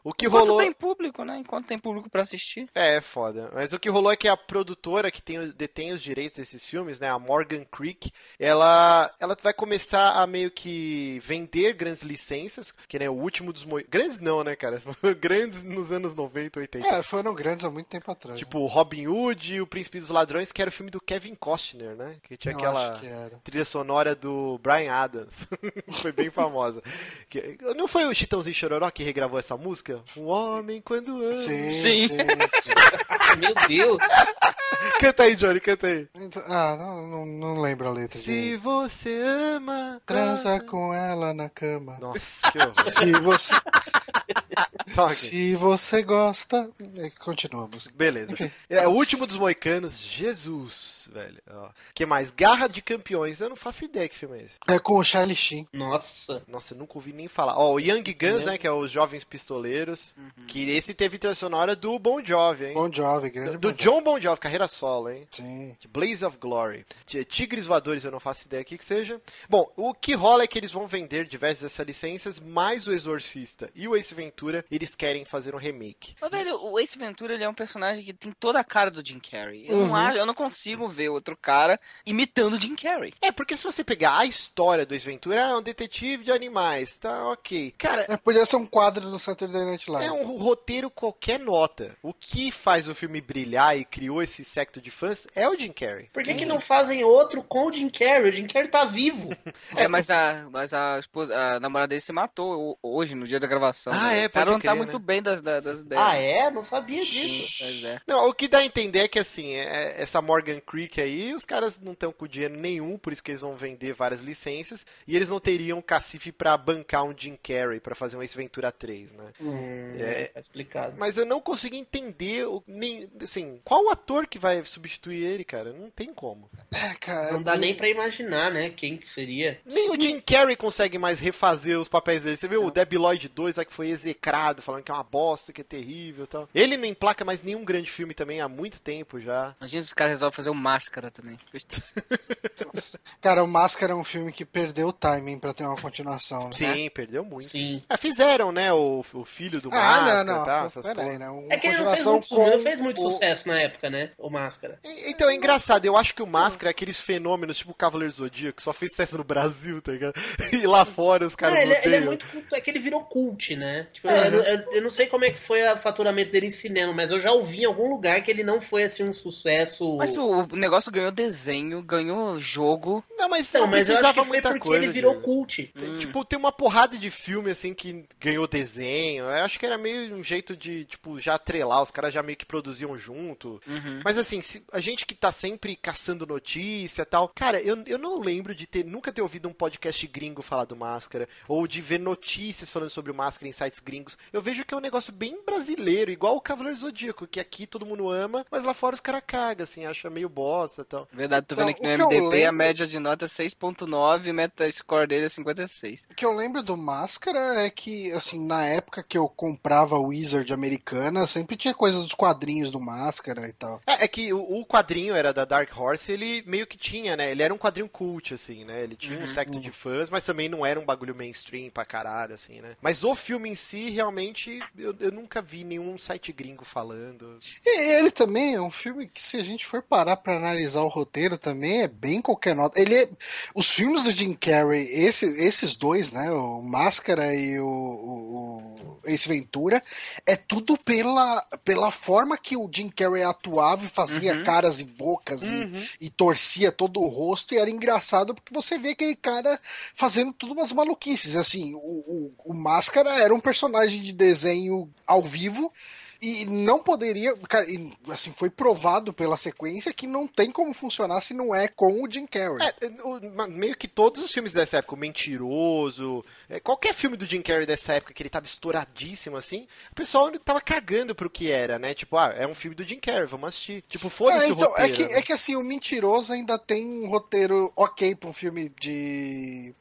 S2: O que
S3: Enquanto
S2: rolou.
S3: tem público, né? Enquanto tem público pra assistir.
S2: É, é foda. Mas o que rolou é que a produtora que tem, detém os direitos desses filmes, né, a Morgan Creek, ela, ela vai começar a meio que vender grandes licenças, que né, o último dos... Mo... Grandes não, né, cara? grandes nos anos 90, 80.
S1: É, foram grandes há muito tempo atrás.
S2: Tipo Robin Hood e o Príncipe dos Ladrões, que era o filme do Kevin Costner, né? Que tinha
S1: Eu
S2: aquela
S1: que
S2: trilha sonora do Brian Adams. foi bem famosa. Que- Não foi o Chitãozinho Chororó que regravou essa música? Um homem quando ama.
S1: Sim,
S3: Sim.
S1: sim, sim.
S4: Meu Deus.
S2: Canta aí, Johnny, canta aí.
S1: Então- ah, não, não, não lembro a letra.
S2: Se
S1: dele.
S2: você ama.
S1: Transa com ela na cama.
S2: Nossa, que horror.
S1: Se você,
S2: Toque.
S1: se você gosta. é, Continuamos.
S2: Beleza.
S1: Enfim.
S2: É o último dos moicanos, Jesus, velho. Ó. que mais? Garra de Campeões. Eu não faço ideia que filme é esse.
S1: É com o Charlie Sheen.
S4: Nossa.
S2: Nossa, eu nunca ouvi nem falar. Ó, o Young Guns, né? Que é os Jovens Pistoleiros. Que esse teve trilha sonora do Bon Jovi, hein?
S1: Bon Jovi, grande
S2: do
S1: Jovi.
S2: John Bon Jovi, carreira solo, hein?
S1: Sim.
S2: Blaze of Glory. T- Tigres Voadores, eu não faço ideia aqui que seja. Bom, o que rola é que eles vão vender diversas dessas licenças, mais o Exorcista e o Ace Ventura, eles querem fazer um remake.
S3: Mas, velho, o Ace Ventura ele é um personagem que tem toda a cara do Jim Carrey. Eu,
S1: Uhum.
S3: não, acho- eu não consigo ver outro cara imitando o Jim Carrey.
S2: É, porque se você pegar a história do Ace Ventura, é um detetive de animais, tá ok. Cara,
S1: É, podia ser um quadro no Saturday Night Live.
S2: é um roteiro qualquer nota. O que faz o filme brilhar e criou esse secto de fãs é o Jim Carrey.
S4: Por que, que não fazem outro com o Jim Carrey? O Jim Carrey tá vivo.
S3: É, mas a, mas a, esposa, a namorada dele se matou ho- hoje, no dia da gravação.
S2: Ah,
S3: né?
S2: é,
S3: cara não tá
S2: crer,
S3: muito
S2: né?
S3: bem das, das, ideias.
S4: Ah, é? Não sabia disso.
S3: Pois é.
S2: Não, o que dá a entender é que assim, é- essa Morgan Creek aí, os caras não estão com dinheiro nenhum, por isso que eles vão vender várias licenças, e eles não teriam cacife pra bancar um Jim Carrey pra fazer um Ace Ventura 3, né?
S4: Hum,
S2: É.
S4: Tá explicado.
S2: Mas eu não consegui entender, o- nem, assim, qual o ator que vai substituir ele, cara? Não tem como.
S1: É, cara.
S4: Não dá nem pra imaginar, né? Quem que seria.
S2: Nem o Jim Carrey consegue mais refazer os papéis dele. Você viu o Debi Lloyd 2 lá que foi execrado, falando que é uma bosta, que é terrível e tal. Ele não emplaca mais nenhum grande filme também há muito tempo já.
S3: Imagina se os caras resolvem fazer o Máscara também.
S1: Cara, o Máscara é um filme que perdeu o timing pra ter uma continuação. Né?
S2: Sim, perdeu muito.
S4: Sim.
S2: Ah, fizeram, né? O, o filho do
S1: Ah,
S2: Máscara
S1: não, não.
S2: e tal, essas
S1: Pera aí,
S2: porra.
S1: né?
S4: É que ele não fez
S1: continuação
S4: muito,
S1: com
S4: não fez muito
S1: o-
S4: sucesso na época, né? O Máscara.
S2: E- Então é engraçado, eu acho que o Máscara é aqueles fenômenos tipo o Cavaleiro do Zodíaco, que só fez sucesso no Brasil, tá ligado? E lá fora os caras
S4: É, ele, ele é
S2: odeiam.
S4: muito culto, é que ele virou cult, né? Tipo,
S1: É.
S4: eu, eu- eu não sei como é que foi o faturamento dele em cinema, mas eu já ouvi em algum lugar que ele não foi assim um sucesso.
S3: Mas o, o negócio ganhou desenho, ganhou jogo.
S2: Não, mas
S4: Não,
S2: não
S4: mas eu acho
S2: precisava
S4: que foi
S2: muita
S4: porque
S2: coisa.
S4: ele virou
S2: Diego.
S4: cult.
S2: Tem, Tipo, tem uma porrada de filme, assim, que ganhou desenho. Eu acho que era meio um jeito de, tipo, já atrelar. Os caras já meio que produziam junto.
S3: Uhum.
S2: Mas, assim, se- a gente que tá sempre caçando notícia e tal... Cara, eu, eu não lembro de ter... Nunca ter ouvido um podcast gringo falar do Máscara. Ou de ver notícias falando sobre o Máscara em sites gringos. Eu vejo que é um negócio bem brasileiro. Igual o Cavaleiro Zodíaco. Que aqui todo mundo ama, mas lá fora os caras cagam, assim. Acha meio bosta e tal.
S3: Verdade, tô vendo
S1: Então,
S3: aqui no MDB a
S1: lembro-
S3: média de nota é 6.9 e o metascore dele é 56.
S1: O que eu lembro do Máscara é que, assim, na época que eu comprava Wizard americana, sempre tinha coisa dos quadrinhos do Máscara e tal.
S2: É, é que o, o quadrinho era da Dark Horse, ele meio que tinha, né? Ele era um quadrinho cult, assim, né? Ele tinha um secto de fãs, mas também não era um bagulho mainstream pra caralho, assim, né? Mas o filme em si, realmente, eu, eu nunca vi nenhum site gringo falando.
S1: E ele também é um filme que, se a gente for parar pra analisar o roteiro, também é bem qualquer nota. Ele é. Os filmes do Jim Carrey, esse- esses dois, né? O Máscara e o, o- o Ace Ventura, é tudo pela, pela forma que o Jim Carrey atuava e fazia
S3: Uhum.
S1: caras e bocas e, e torcia todo o rosto, e era engraçado porque você vê aquele cara fazendo tudo umas maluquices. Assim, o, o, o Máscara era um personagem de desenho ao vivo. E não poderia. Cara, e, assim, foi provado pela sequência que não tem como funcionar se não é com o Jim Carrey.
S2: É, o- ma- meio que todos os filmes dessa época, o Mentiroso, é, qualquer filme do Jim Carrey dessa época que ele tava estouradíssimo assim, o pessoal tava cagando pro que era, né? Tipo, ah, é um filme do Jim Carrey, vamos assistir. Tipo, foda-se
S1: É,
S2: o
S1: então,
S2: roteiro.
S1: é, que,
S2: né?
S1: é que assim, o Mentiroso ainda tem um roteiro ok pra um filme de,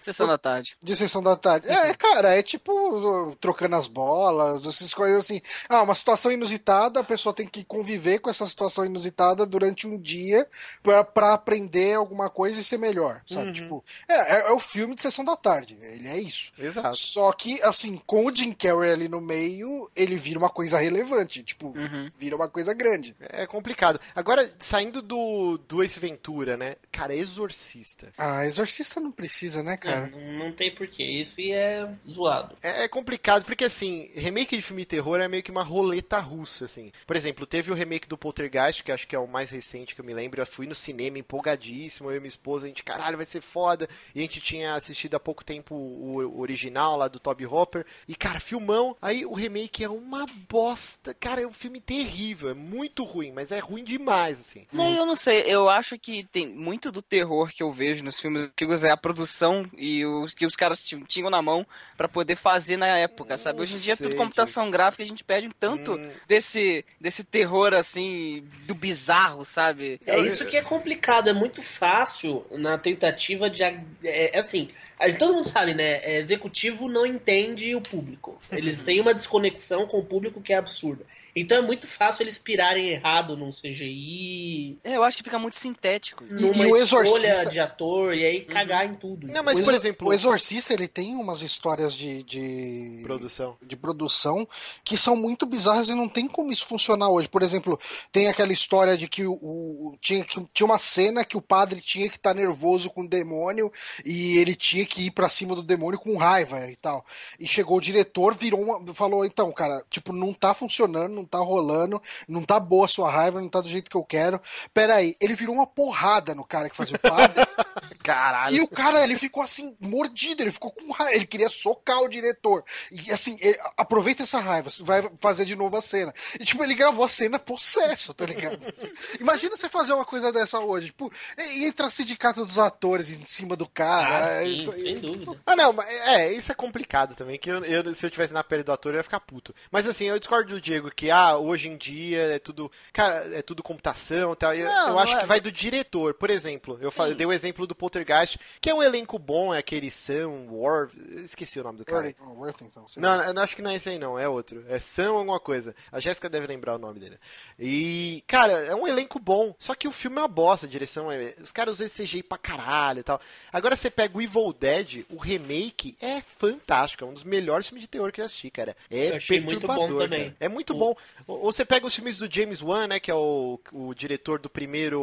S3: Sessão da tarde.
S1: de sessão da tarde. É, cara, é tipo trocando as bolas, essas coisas assim. Ah, uma situação inusitada, a pessoa tem que conviver com essa situação inusitada durante um dia pra, pra aprender alguma coisa e ser melhor, sabe?
S2: Uhum.
S1: Tipo, é, é, é o filme de sessão da tarde, ele é isso.
S2: Exato.
S1: Só que, assim, com o Jim Carrey ali no meio, ele vira uma coisa relevante, tipo,
S3: Uhum.
S1: vira uma coisa grande.
S2: É complicado. Agora, saindo do, do Ace Ventura, né? Cara, Exorcista.
S1: Ah, Exorcista não precisa, né, cara?
S4: Não, não tem porquê. Isso é zoado.
S2: É, é complicado, porque assim, remake de filme de terror é meio que uma roleta russa, assim. Por exemplo, teve o remake do Poltergeist, que acho que é o mais recente que eu me lembro. Eu fui no cinema empolgadíssimo, eu e minha esposa, a gente, caralho, vai ser foda. E a gente tinha assistido há pouco tempo o, original lá do Toby Hopper. E, cara, filmão. Aí o remake é uma bosta. Cara, é um filme terrível, é muito ruim, mas é ruim demais, assim.
S3: Não, eu não sei. Eu acho que tem muito do terror que eu vejo nos filmes antigos é a produção e os que os caras ti- tinham na mão pra poder fazer na época, sabe? Hoje em dia é tudo computação gráfica, a gente perde um tanto
S2: Hum.
S3: desse desse terror assim do bizarro, sabe?
S4: É isso que é complicado, é muito fácil na tentativa de. É, é assim, todo mundo sabe, né? é, Executivo não entende o público. Eles têm uma desconexão com o público que é absurda. Então é muito fácil eles pirarem errado num CGI,
S3: É, eu acho que fica muito sintético.
S1: E-
S4: numa
S1: e o
S4: escolha
S1: Exorcista-
S4: de ator e aí cagar em tudo.
S2: Não, mas
S1: o,
S2: por exemplo.
S1: o Exorcista ele tem umas histórias de, de
S2: Produção.
S1: de produção que são muito bizarras e não tem como isso funcionar hoje. Por exemplo, tem aquela história de que o, o- tinha, que tinha uma cena que o padre tinha que estar nervoso com o demônio e ele tinha que ir pra cima do demônio com raiva e tal. E chegou o diretor, virou uma, falou: então, cara, tipo, não tá funcionando, não tá rolando, não tá boa a sua raiva, não tá do jeito que eu quero. Pera aí, ele virou uma porrada no cara que fazia o padre.
S2: Caralho.
S1: E o cara, ele ficou assim, mordido, ele ficou com raiva, ele queria socar o diretor. E assim, ele- aproveita essa raiva, vai fazer de novo a cena. E tipo, ele gravou a cena possesso, tá ligado? Imagina você fazer uma coisa dessa hoje, tipo, e entra sindicato dos atores em cima do cara.
S4: Ah, sim, sem dúvida.
S2: Ah, não, mas é, isso é complicado também, que eu, eu- se eu tivesse na pele do ator, eu ia ficar puto. Mas assim, eu discordo do Diego que, ah, hoje em dia é tudo, cara, é tudo computação e tal. Eu,
S3: Não,
S2: eu
S3: não
S2: acho
S3: é.
S2: que vai do diretor. Por exemplo, eu, falei, dei o exemplo do Poltergeist, que é um elenco bom, é aquele Sam War, esqueci o nome do cara.
S1: Worthington,
S2: Não, eu acho que não é esse aí não, é outro. É Sam alguma coisa. A Jéssica deve lembrar o nome dele. E, cara, é um elenco bom. Só que o filme é uma bosta, a direção é... Os caras usam CGI pra caralho e tal. Agora você pega o Evil Dead, o remake é fantástico. É um dos melhores filmes de terror que eu assisti, cara. É
S4: Eu achei muito bom
S2: perturbador,
S4: também.
S2: cara. É muito
S4: O-
S2: bom. Ou ou você pega os filmes do James Wan, né, que é o, o diretor do primeiro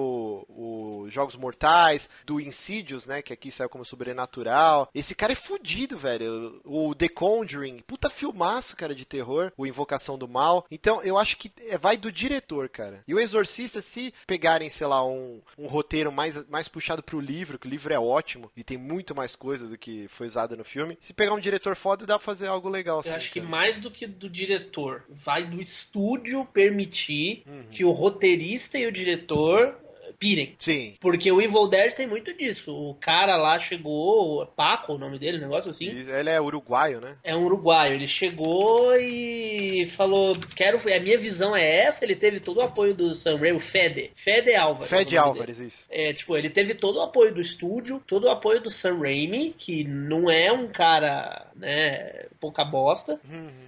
S2: o Jogos Mortais, do Insidious, né, que aqui saiu como Sobrenatural. Esse cara é fudido, velho. O The Conjuring, puta filmaço, cara, de terror. O Invocação do Mal. Então, eu acho que é, vai do diretor, cara. E o Exorcista, se pegarem, sei lá, um, um roteiro mais, mais puxado pro livro, que o livro é ótimo e tem muito mais coisa do que foi usada no filme. Se pegar um diretor foda, dá pra fazer algo legal,
S4: Eu
S2: assim,
S4: acho que
S2: cara.
S4: mais do que do diretor, vai do estúdio permitir
S2: Uhum.
S4: que o roteirista e o diretor pirem.
S2: Sim.
S4: Porque o Evil Dead tem muito disso. O cara lá chegou, Paco, o nome dele, um negócio assim.
S2: Ele é uruguaio, né?
S4: É um uruguaio. Ele chegou e falou: Quero. A minha visão é essa. Ele teve todo o apoio do Sam Raimi, o Fede. Fede Álvares.
S2: Fede
S4: é nome
S2: Álvares, isso.
S4: é, tipo, ele teve todo o apoio do estúdio, todo o apoio do Sam Raimi, que não é um cara, né, pouca bosta.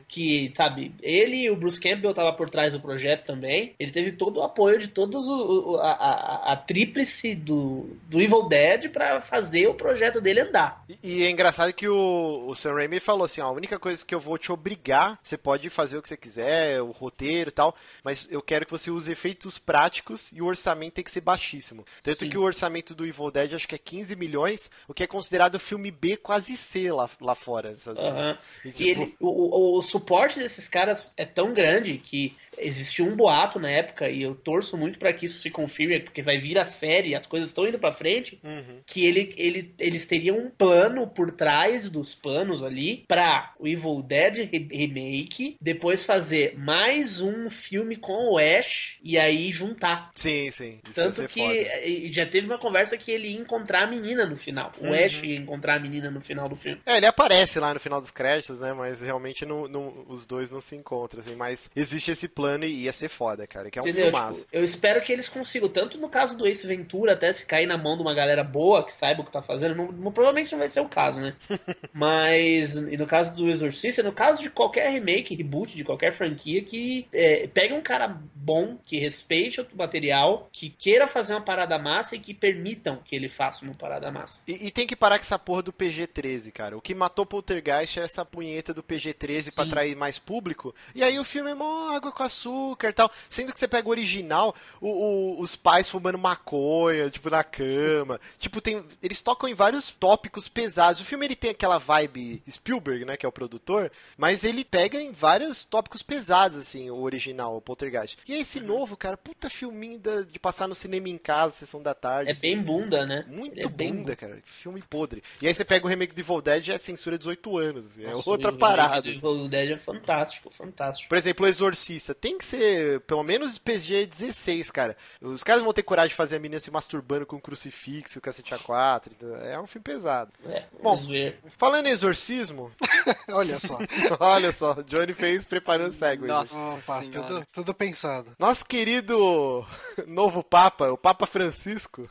S4: Que, sabe, ele e o Bruce Campbell tava por trás do projeto também. Ele teve todo o apoio de todos o, a, a, a tríplice do, do Evil Dead pra fazer o projeto dele andar.
S2: E, e é engraçado que o, o Sam Raimi falou assim, ó, a única coisa que eu vou te obrigar, você pode fazer o que você quiser, o roteiro e tal, mas eu quero que você use efeitos práticos e o orçamento tem que ser baixíssimo. Tanto
S4: Sim.
S2: que o orçamento do Evil Dead acho que é 15 milhões, o que é considerado filme B quase C lá, lá fora. Essas-
S4: Aham. E, tipo... ele, o, o, o suporte desses caras é tão grande que Existiu um boato na época, e eu torço muito para que isso se confirme, porque vai vir a série, as coisas estão indo para frente, uhum. que ele, ele, eles teriam um plano por trás dos panos ali para o Evil Dead Remake, depois fazer mais um filme com o Ash e aí juntar.
S2: Sim, sim.
S4: Isso Tanto que foda. já teve uma conversa que ele ia encontrar a menina no final. O uhum. Ash ia encontrar a menina no final do filme.
S2: É, ele aparece lá no final dos créditos, né? Mas realmente não, não, os dois não se encontram, assim. Mas existe esse plano plano e ia ser foda, cara. Que é um Entendeu? filmaço. Tipo,
S4: eu espero que eles consigam, tanto no caso do Ace Ventura, até se cair na mão de uma galera boa, que saiba o que tá fazendo, não, não, provavelmente não vai ser o caso, né? Mas, e no caso do Exorcista, no caso de qualquer remake, reboot, de qualquer franquia, que é, pegue um cara bom, que respeite o material, que queira fazer uma parada massa e que permitam que ele faça uma parada massa.
S2: E, e tem que parar com essa porra do PG-13, cara. O que matou Poltergeist é essa punheta do PG-13 pra atrair mais público. E aí o filme é mó água com açúcar e tal. Sendo que você pega o original, o, o, os pais fumando maconha, tipo, na cama. tipo, tem. Eles tocam em vários tópicos pesados. O filme ele tem aquela vibe Spielberg, né? Que é o produtor, mas ele pega em vários tópicos pesados, assim, o original, o Poltergeist. E esse uhum. novo, cara, puta filminho da, de passar no cinema em casa, sessão da tarde.
S4: É assim, bem bunda, né?
S2: Muito é bunda, cara. Filme podre. E aí você pega o remake do Evil Dead é censura 18 anos. Assim, é Nossa, é outra parada. O
S4: Evil Dead é fantástico, fantástico.
S2: Por exemplo, o Exorcista tem que ser pelo menos PG 16, cara. Os caras vão ter coragem de fazer a menina se masturbando com um crucifixo, cacete A4. É um filme pesado.
S4: É, Bom, ver.
S2: falando em exorcismo.
S1: Olha só.
S2: olha só, Johnny fez preparando cego.
S1: Opa, tudo, tudo pensado.
S2: Nosso querido novo Papa, o Papa Francisco,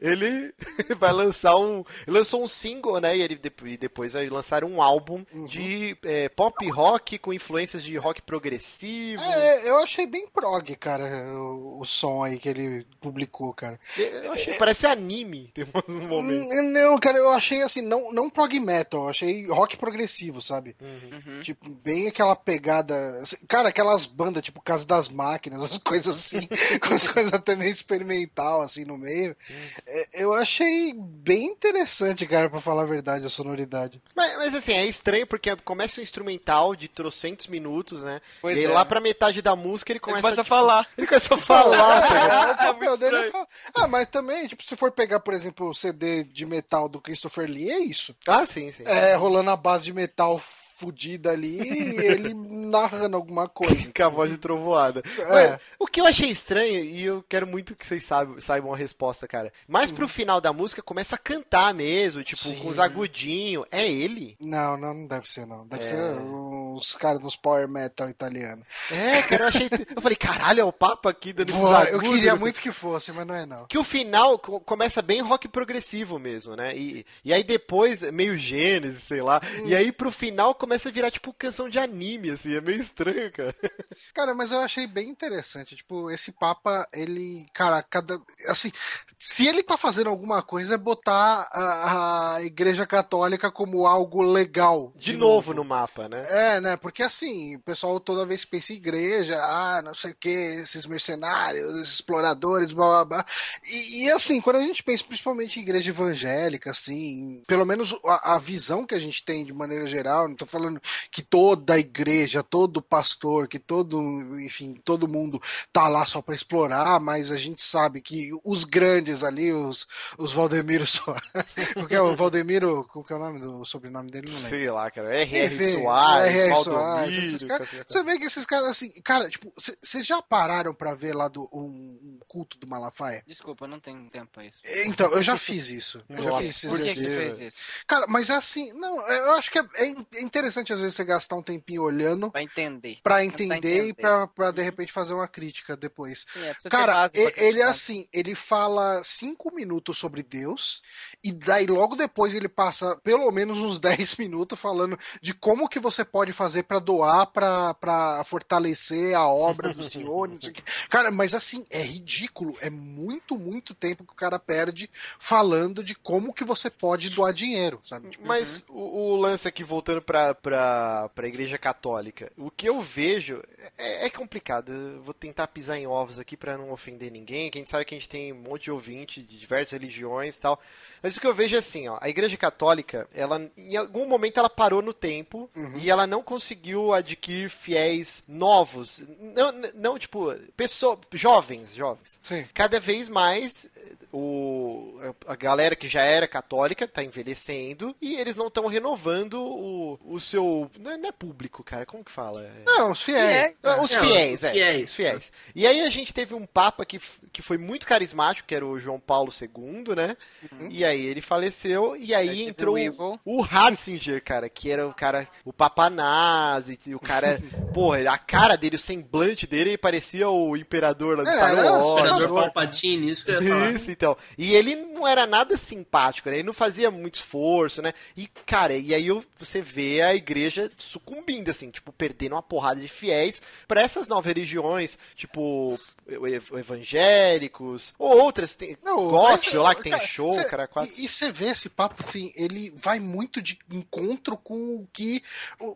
S2: ele vai lançar um. Ele lançou um single, né? E ele e depois vai lançar um álbum uhum. de é, pop rock com influências de rock progressivo.
S1: É, eu achei bem prog, cara, o, o som aí que ele publicou, cara.
S2: Eu achei, parece anime, tem um momento.
S1: Não, cara, eu achei assim, não, não prog metal, eu achei rock progressivo, sabe? Uhum. Tipo, bem aquela pegada. Assim, cara, aquelas bandas, tipo Casa das Máquinas, as coisas assim, com as coisas até meio experimental, assim, no meio. Uhum. Eu achei bem interessante, cara, pra falar a verdade, a sonoridade.
S2: Mas, mas assim, é estranho porque começa um instrumental de trocentos minutos, né? Pois e é. lá pra metade da música ele começa,
S3: ele começa a, tipo, falar.
S2: Ele começa a falar,
S1: o papel dele é falar. Ah, mas também, tipo, se for pegar, por exemplo, o CD de metal do Christopher Lee, é isso.
S2: Ah, sim, sim.
S1: É, rolando a base de metal fudida ali e ele narrando alguma coisa.
S2: Com a voz de trovoada. É. Mas, o que eu achei estranho, e eu quero muito que vocês saibam, saibam a resposta, cara. Mais pro hum. final da música começa a cantar mesmo, tipo, Sim. com os agudinhos. É ele?
S1: Não, não, não deve ser, não. Deve é. ser os caras dos power metal italiano.
S2: É, cara, eu achei. eu falei, caralho, é o Papa aqui dando esses
S1: Boa, Eu queria muito que fosse, mas não é não.
S2: Que o final começa bem rock progressivo mesmo, né? E, e aí depois, meio Gênesis, sei lá. Hum. E aí pro final começa a virar, tipo, canção de anime, assim, é meio estranho, cara.
S1: Cara, mas eu achei bem interessante, tipo, esse Papa, ele, cara, cada, assim, se ele tá fazendo alguma coisa é botar a, a Igreja Católica como algo legal.
S2: De, de novo, novo, no mapa, né?
S1: É, né, porque assim, o pessoal toda vez pensa em igreja, ah, não sei o que, esses mercenários, esses exploradores, blá blá blá. E, e, assim, quando a gente pensa principalmente em igreja evangélica, assim, pelo menos a, a visão que a gente tem de maneira geral, não tô falando que toda a igreja, todo pastor, que todo, enfim, todo mundo tá lá só para explorar, mas a gente sabe que os grandes ali, os, os Valdemiro só. o que é o Valdemiro, qual que é o nome do sobrenome dele? Não lembro.
S2: Sei lá, cara. R.R. Soares, R.R. Soares.
S1: você vê que esses caras, assim, cara, tipo, vocês já pararam para ver lá do, um, um, culto do Malafaia?
S3: Desculpa, eu não tenho tempo pra isso.
S1: Então, eu já fiz isso. Eu Nossa, já fiz
S3: isso. Por que, que você fez isso?
S1: Cara, mas é assim, não, eu acho que é, é interessante às vezes você gastar um tempinho olhando.
S3: Pra entender.
S1: Pra entender, entender. e pra, pra de repente fazer uma crítica depois. Sim, é, Cara, ele é assim, ele fala cinco minutos sobre Deus, e daí logo depois ele passa pelo menos uns 10 minutos falando de como que você pode fazer para doar pra, pra fortalecer a obra do Senhor. Cara, mas assim, é ridículo. É muito, muito tempo que o cara perde falando de como que você pode doar dinheiro, sabe? Tipo,
S2: Mas uhum. o, o, lance aqui, voltando pra, pra, pra igreja católica, o que eu vejo é, é complicado. Eu vou tentar pisar em ovos aqui para não ofender ninguém, que a gente sabe que a gente tem um monte de ouvinte de diversas religiões e tal. Mas o que eu vejo é assim, ó, a Igreja Católica, ela em algum momento ela parou no tempo uhum. e ela não conseguiu adquirir fiéis novos, não, não tipo, pessoas jovens, jovens.
S1: Sim.
S2: Cada vez mais o, a galera que já era católica está envelhecendo e eles não estão renovando o, o seu. Não é, não é, público, cara. Como que fala?
S1: Não, os fiéis.
S2: fiéis. Os, fiéis, não, os fiéis, é, os fiéis. E aí a gente teve um Papa que, que foi muito carismático, que era o João Paulo II, né? Uhum. E aí ele faleceu, e aí entrou o, o Ratzinger, cara, que era o cara, o Papa Nazi, o cara. porra, a cara dele, o semblante dele parecia o imperador lá do é, Star
S4: Wars. O imperador Palpatine, isso que eu ia falar.
S2: Isso, então. E ele não era nada simpático, né? Ele não fazia muito esforço, né? E, cara, e aí você vê a igreja sucumbindo, assim, tipo, perdendo uma porrada de fiéis para essas novas religiões, tipo, evangélicos, ou outras, tem não, gospel mas, lá que tem show, cê, cara.
S1: E você vê esse papo, assim, ele vai muito de encontro com o que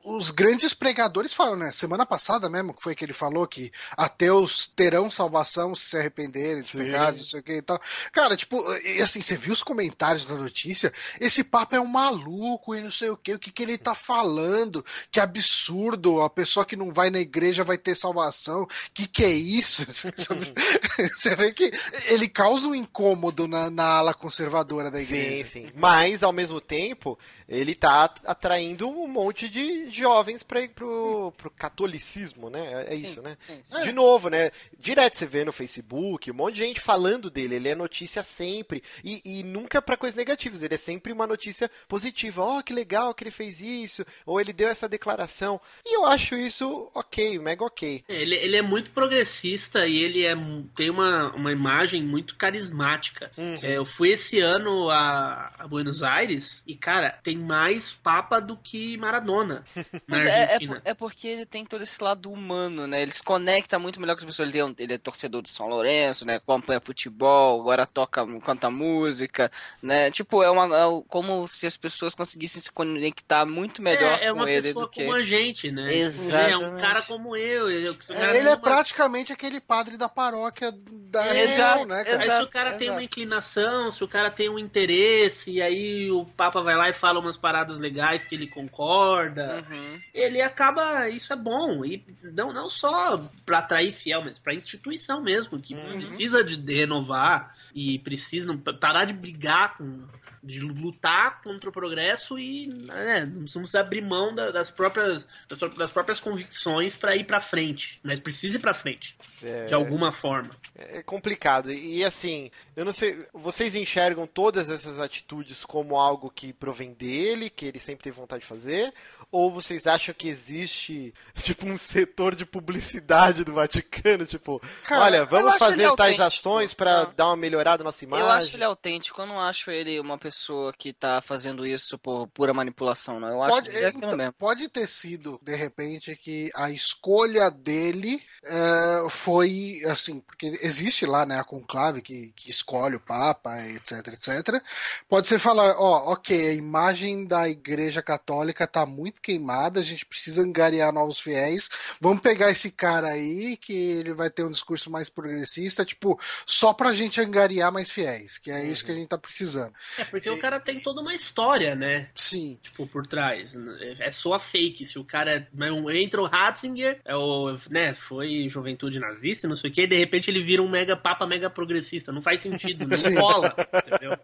S1: os grandes pregadores falam, né? Semana passada mesmo, que foi que ele falou que ateus terão salvação se se arrependerem dos pecados, não sei o que e tal. Cara, tipo, assim, você viu os comentários da notícia? Esse papo é um maluco e não sei o que, o que, que ele tá falando, que absurdo, a pessoa que não vai na igreja vai ter salvação, que que é isso? você vê que ele causa um incômodo na, na ala conservadora da igreja.
S2: Sim, sim. Mas, ao mesmo tempo, ele tá atraindo um monte de jovens para ir pro, pro catolicismo, né? É, é sim, isso, né? Sim, sim. De novo, né? Direto você vê no Facebook, um monte de gente falando dele. Ele é notícia sempre. E, e nunca para coisas negativas. Ele é sempre uma notícia positiva. Ó, oh, que legal que ele fez isso. Ou ele deu essa declaração. E eu acho isso ok, mega ok.
S4: Ele, ele é muito progressista e ele é, tem uma, uma imagem muito carismática. Uhum. É, eu fui esse ano a, a Buenos Aires e, cara, tem mais Papa do que Maradona na é, Argentina.
S3: É, é, porque ele tem todo esse lado humano, né? Ele se conecta muito melhor com as pessoas. Ele é, ele é torcedor de São Lourenço, né? Acompanha futebol, agora toca, canta música, né? Tipo, é, uma, é como se as pessoas conseguissem se conectar muito melhor
S4: é, é
S3: com ele.
S4: É uma pessoa como a gente, né?
S3: Exatamente.
S4: É um cara como eu. Ele,
S1: é, ele é praticamente aquele padre da paróquia da é, região, né?
S4: Cara? Aí se o cara exato. tem uma inclinação, se o cara tem um interesse, e aí o Papa vai lá e fala uma umas paradas legais que ele concorda. Uhum. Ele acaba. Isso é bom. E não, não só para atrair fiel, mas pra instituição mesmo, que uhum. precisa de, de renovar e precisa parar de brigar com de lutar contra o progresso e né, não precisamos abrir mão da, das próprias das próprias convicções para ir para frente, mas precisa ir para frente é, de alguma forma.
S2: É complicado. E assim, eu não sei, vocês enxergam todas essas atitudes como algo que provém dele, que ele sempre teve vontade de fazer, ou vocês acham que existe tipo um setor de publicidade do Vaticano, tipo, Cara, olha, vamos fazer tais ações para dar uma melhorada na nossa imagem?
S3: Eu acho ele autêntico, eu não acho ele uma pessoa que tá fazendo isso por pura manipulação, não. Eu acho
S1: pode, que é então, mesmo. Pode ter sido, de repente, que a escolha dele é, foi assim, porque existe lá, né, a conclave que, que escolhe o Papa, etc, etc. Pode ser falar, ó, ok, a imagem da Igreja Católica tá muito queimada, a gente precisa angariar novos fiéis, vamos pegar esse cara aí, que ele vai ter um discurso mais progressista, tipo, só pra gente angariar mais fiéis, que é uhum. isso que a gente tá precisando.
S4: É, porque o cara tem toda uma história, né?
S1: Sim.
S4: Tipo, por trás. É só fake. Se o cara entra o Ratzinger, é o, né, foi juventude nazista, não sei o que, de repente ele vira um mega papa mega progressista. Não faz sentido, não rola, entendeu?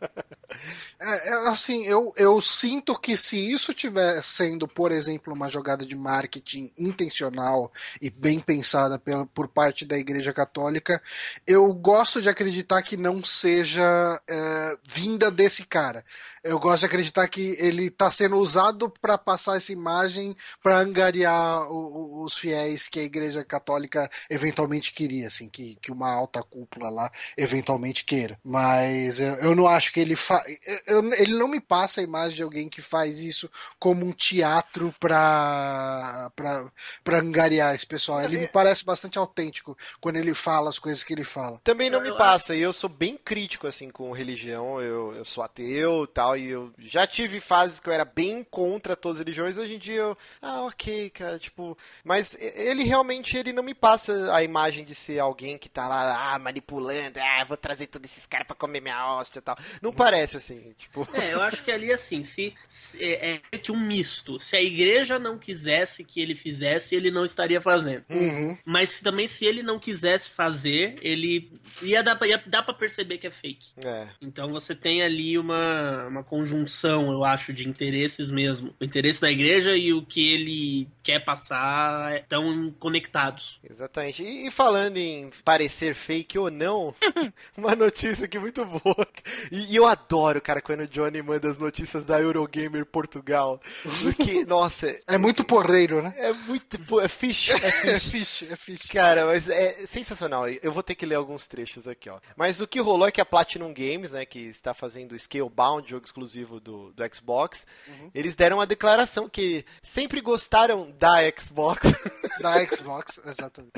S1: É, é, assim, eu, eu sinto que se isso estiver sendo, por exemplo, uma jogada de marketing intencional e bem pensada pela, por parte da Igreja Católica, eu gosto de acreditar que não seja é, vinda desse cara cara. Eu gosto de acreditar que ele tá sendo usado para passar essa imagem para angariar o, o, os fiéis que a Igreja Católica eventualmente queria, assim, que, que uma alta cúpula lá eventualmente queira. Mas eu, eu não acho que ele fa... Eu, ele não me passa a imagem de alguém que faz isso como um teatro pra, pra, pra angariar esse pessoal. Ele me parece bastante autêntico quando ele fala as coisas que ele fala.
S2: Também não me passa, e eu sou bem crítico, assim, com religião. Eu, eu sou ateu e tal, e eu já tive fases que eu era bem contra todas as religiões. Hoje em dia eu. Ah, ok, cara, tipo. Mas ele realmente ele não me passa a imagem de ser alguém que tá lá, ah, manipulando, ah, vou trazer todos esses caras pra comer minha hóstia e tal. Não parece assim, tipo.
S4: É, eu acho que ali, assim, se, se é, é que um misto. Se a igreja não quisesse que ele fizesse, ele não estaria fazendo.
S1: Uhum.
S4: Mas também, se ele não quisesse fazer, ele ia dar, pra, ia dar pra perceber que é fake.
S2: É.
S4: Então você tem ali uma, uma conjunção, eu acho, de interesses mesmo. O interesse da igreja e o que ele quer passar estão conectados.
S2: Exatamente. E, e falando em parecer fake ou não, uma notícia aqui muito boa. E, e eu adoro, cara, quando o Johnny manda as notícias da Eurogamer Portugal. Porque, nossa.
S1: É muito porreiro, né?
S2: É muito. É fish. É fish.
S1: É fixe, é fixe.
S2: Cara, mas é sensacional. Eu vou ter que ler alguns trechos aqui, ó. Mas o que rolou é que a Platinum Games, né, que está fazendo o Scalebound, jogo exclusivo do, do Xbox, eles deram uma declaração que sempre gostaram da Xbox.
S1: Da Xbox, exatamente.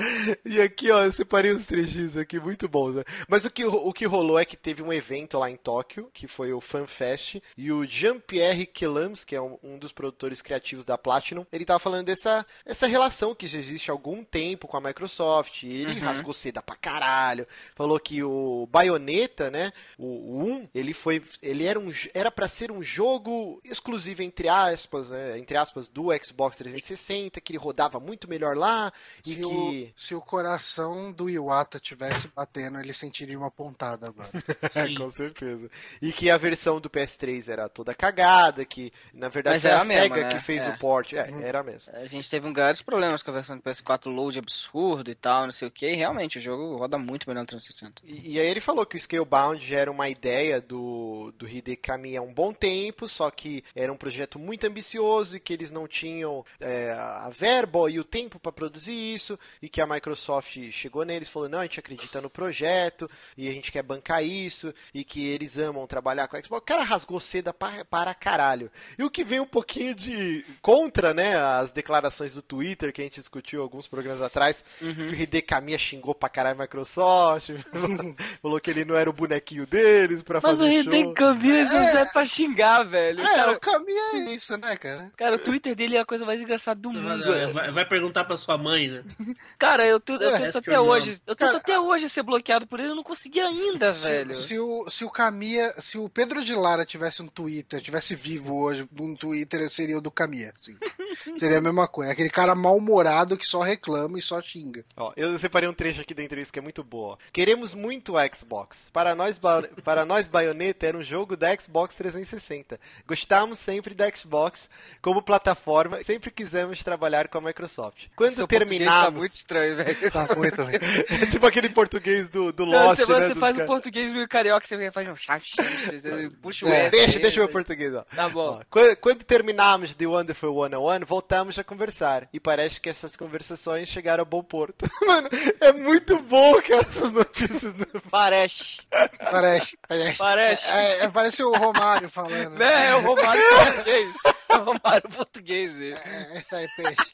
S2: e aqui, ó, eu separei uns trechinhos aqui muito bons, né? Mas o que, o que rolou é que teve um evento lá em Tóquio, que foi o FanFest, e o Jean-Pierre Quelams, que é um, um dos produtores criativos da Platinum, ele tava falando dessa essa relação que já existe há algum tempo com a Microsoft, e ele rasgou seda pra caralho, falou que o Bayonetta, né, o, o 1, ele foi, ele era um, era para ser um jogo exclusivo entre aspas, né, entre aspas, do Xbox 360, que ele rodava muito melhor lá, e
S1: Se,
S2: que...
S1: o, se o coração do Iwata tivesse batendo, ele sentiria uma pontada agora.
S2: É, com certeza. E que a versão do PS3 era toda cagada, que na verdade
S3: Mas era
S2: a
S3: mesmo,
S2: SEGA
S3: né?
S2: que fez
S3: É.
S2: o port. É, era mesmo.
S3: A gente teve um vários problemas com a versão do PS4 load absurdo e tal, não sei o que. E realmente o jogo roda muito melhor no 360.
S2: E, e aí ele falou que o Scalebound já era uma ideia do, do Hideki Kamiya há um bom tempo, só que era um projeto muito ambicioso e que eles não tinham é, a verba e o tempo para produzir isso, e que a Microsoft chegou neles e falou, não, a gente acredita no projeto, e a gente quer bancar isso, e que eles amam trabalhar com a Xbox. O cara rasgou seda para, para caralho. E o que vem um pouquinho de contra, né, as declarações do Twitter que a gente discutiu alguns programas atrás, que o Hideki Kamiya xingou pra caralho a Microsoft, falou que ele não era o bonequinho deles pra
S3: Mas o
S2: fazer show.
S3: Kamiya é. É pra xingar, velho.
S1: É,
S3: Cara,
S1: o caminho é isso, né, cara?
S3: cara, o Twitter dele é a coisa mais engraçada do mundo.
S4: Vai, vai- vai perguntar pra sua mãe, né?
S3: Cara, eu, tu- eu
S1: É,
S3: tento até hoje. Eu tento
S1: Cara,
S3: até hoje ser bloqueado por ele, eu não consegui ainda, velho.
S1: Se, se o, se o Camia, se o Pedro de Lara tivesse um Twitter, tivesse vivo hoje um Twitter, seria o do Camia, assim. Seria a mesma coisa. Aquele cara mal-humorado que só reclama e só xinga.
S2: Ó, eu separei um trecho aqui da entrevista que é muito boa. Queremos muito a Xbox. Para nós, ba- para nós Bayonetta era um jogo da Xbox 360. Gostamos sempre da Xbox como plataforma, sempre quisemos trabalhar com a Microsoft. Quando
S3: Seu Tá
S2: terminamos,
S3: muito estranho, velho.
S1: Tá muito ruim.
S2: é tipo aquele português do, do
S3: Não,
S2: Lost,
S3: você
S2: né,
S3: você faz um
S2: caras.
S3: português meio carioca, você faz um chá, chá, você puxa o
S1: É,
S3: S.
S2: Deixa,
S3: aí,
S2: deixa o meu
S3: mas-
S2: português, ó.
S3: Tá bom.
S2: Ó, quando, quando terminamos The Wonderful 101, voltamos a conversar. E parece que essas conversações chegaram a bom porto. Mano, é muito bom, cara, essas notícias. do-
S3: Parece.
S1: Parece, parece.
S3: Parece.
S1: É, é, parece o Romário falando.
S3: Né, é o Romário português. É o Romário português, ele.
S1: É, essa aí, peixe.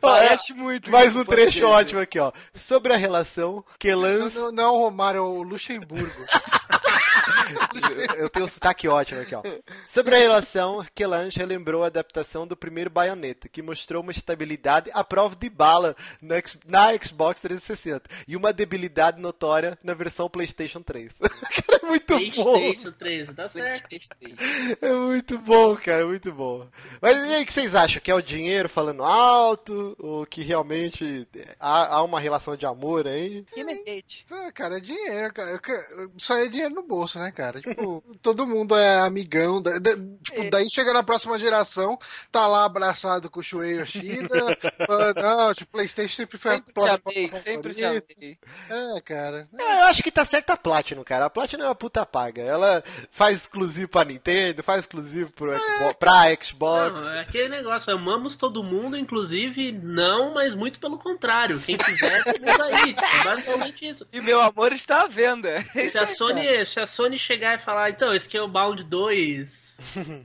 S3: Parece muito.
S2: Mais um
S3: o português,
S2: trecho
S3: né?
S2: ótimo aqui, ó. Sobre a relação que
S1: Não,
S2: Lance.
S1: não, não é o Romário, é o Luxemburgo.
S2: Eu tenho um sotaque ótimo aqui, ó. Sobre a relação, Kelange relembrou a adaptação do primeiro Bayonetta, que mostrou uma estabilidade à prova de bala na, X- na Xbox 360 e uma debilidade notória na versão PlayStation 3. Cara, é muito bom.
S4: PlayStation 3, tá certo.
S2: É muito bom, cara, muito bom. Mas e aí, o que vocês acham? Que é o dinheiro falando alto? Ou que realmente há, há uma relação de amor aí?
S3: Imitate.
S1: Ah, cara, é dinheiro, cara. Aí é dinheiro no bolso, né, cara? Tipo, todo mundo é amigão. Da, da, tipo, é. daí chega na próxima geração, tá lá abraçado com o Shuei Yoshida. não, tipo, Playstation sempre foi
S3: sempre a te amei, sempre te amei.
S1: É, cara.
S2: Não, eu acho que tá certa a Platinum, cara. A Platinum é uma puta paga. Ela faz exclusivo pra Nintendo, faz exclusivo pro é. Xbox, pra Xbox.
S4: Não, é aquele negócio, amamos todo mundo, inclusive não, mas muito pelo contrário. Quem quiser, aí. Tipo, basicamente isso.
S3: E meu amor está à venda.
S4: Se a Sony, se a Sony chegar e falar, então, esse aqui é o Bound 2,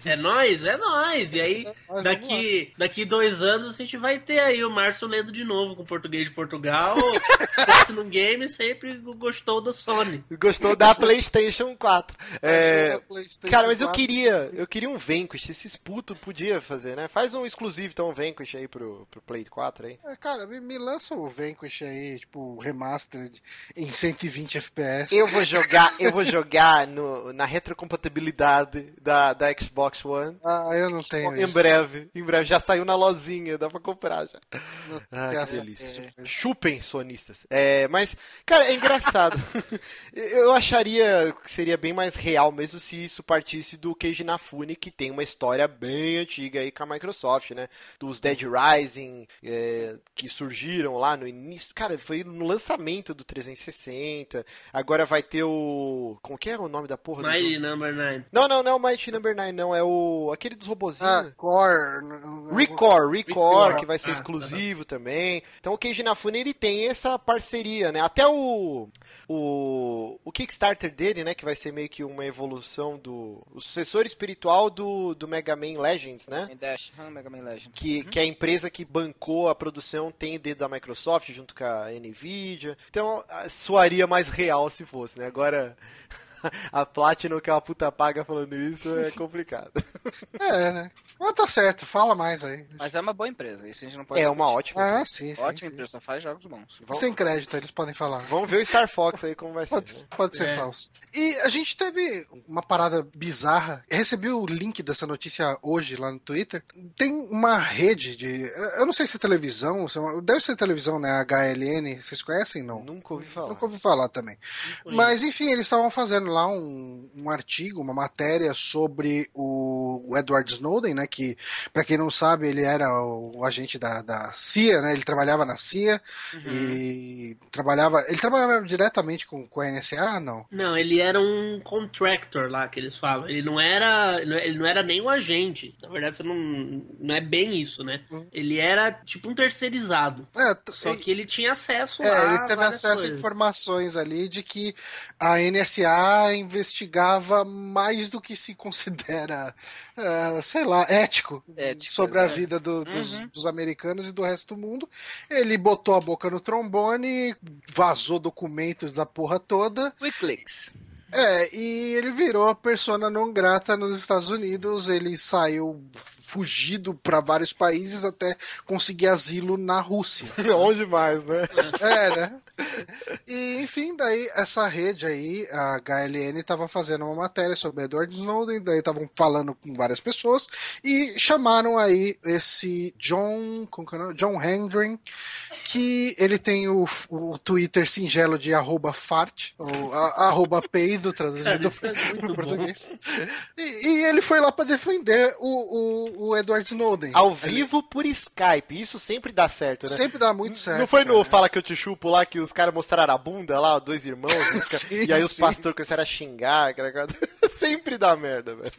S4: é nós? É nós. E aí, daqui, daqui dois anos, a gente vai ter aí o Márcio lendo de novo com o português de Portugal. Platinum Game sempre gostou da Sony.
S2: Gostou da PlayStation 4. É... PlayStation cara, mas 4. eu queria, eu queria um Vanquish. Esses putos podia fazer, né? Faz um exclusivo, então, um Vanquish aí pro, pro Play 4 aí.
S1: É, cara, me, me lança o Vanquish aí, tipo, remastered em 120 FPS.
S2: Eu vou jogar, eu vou jogar no, na retrocompatibilidade da, da Xbox One.
S1: Ah, eu não tenho
S2: Em isso. breve, em breve. Já saiu na lozinha, dá pra comprar já. Ah, que delícia. É. Chupem, sonistas. É, mas, cara, é engraçado. eu acharia que seria bem mais real mesmo se isso partisse do Keiji Nafune, que tem uma história bem antiga aí com a Microsoft, né? Dos Dead Rising, é, que surgiram lá no início. Cara, foi no lançamento do 360. Agora vai ter o. Como que é o nome da porra?
S4: Mighty do... Number 9.
S2: Não, não, não é o Mighty Number 9, não. É o. aquele dos robozinhos.
S1: Ah, Core.
S2: Record, Record, que vai ser ah, exclusivo tá também. Então o Keiji Nafune ele tem essa parceria, né? Até o. O, o Kickstarter dele, né? Que vai ser meio que uma evolução do. O sucessor espiritual do, do Mega Man Legends, né?
S3: Dash, Mega Man Legends.
S2: Que, uhum. que é a empresa que bancou a produção tem dedo da Microsoft junto com a Nvidia. Então soaria mais real se fosse, né? Agora. a Platinum, que é uma puta paga falando isso, é complicado.
S1: É, né? Mas tá certo, fala mais aí.
S3: Mas é uma boa empresa, isso a gente não pode
S2: É uma ótima
S1: Ah, sim,
S3: sim. Ótima sim. empresa, faz jogos bons.
S1: Vamos... Sem crédito, eles podem falar.
S2: Vamos ver o Star Fox aí como vai ser.
S1: Pode, pode ser é. falso. E a gente teve uma parada bizarra. Eu recebi o link dessa notícia hoje lá no Twitter. Tem uma rede de. Eu não sei se é televisão, deve ser televisão, né? HLN. Vocês conhecem? Não?
S2: Nunca ouvi falar.
S1: Nunca ouvi falar também. Mas enfim, eles estavam fazendo lá um, um artigo, uma matéria sobre o Edward Snowden, né? Que, para quem não sabe, ele era o, o agente da, da, CIA, né? Ele trabalhava na CIA uhum. e trabalhava. Ele trabalhava diretamente com, com a NSA, não?
S4: Não, ele era um contractor lá que eles falam. Ele não era. Ele não era nem um agente. Na verdade, você não, não é bem isso, né? Uhum. Ele era tipo um terceirizado. É, Só que ele tinha acesso
S1: é. Ele teve acesso coisas. a informações ali de que a NSA investigava mais do que se considera, uh, sei lá, ético, ético sobre a vida do, dos, uhum. dos, americanos e do resto do mundo. Ele botou a boca no trombone, vazou documentos da porra toda.
S3: Wikileaks.
S1: É, e ele virou a persona não grata nos Estados Unidos. Ele saiu fugido para vários países até conseguir asilo na Rússia.
S2: Onde mais, né?
S1: É, né? E, enfim, daí essa rede aí, a HLN, estava fazendo uma matéria sobre Edward Snowden, daí estavam falando com várias pessoas e chamaram aí esse John, é John Hendren, que ele tem o, o Twitter singelo de arroba fart, ou a, arroba peido, traduzido é para português. E, e, ele foi lá para defender o, o o Edward Snowden.
S2: Ao vivo por Skype. Isso sempre dá certo, né?
S1: Sempre dá muito certo.
S2: Não foi no cara. Fala Que Eu Te Chupo lá que os caras mostraram a bunda lá, dois irmãos? sim, e aí os pastores começaram a xingar. sempre dá merda, velho.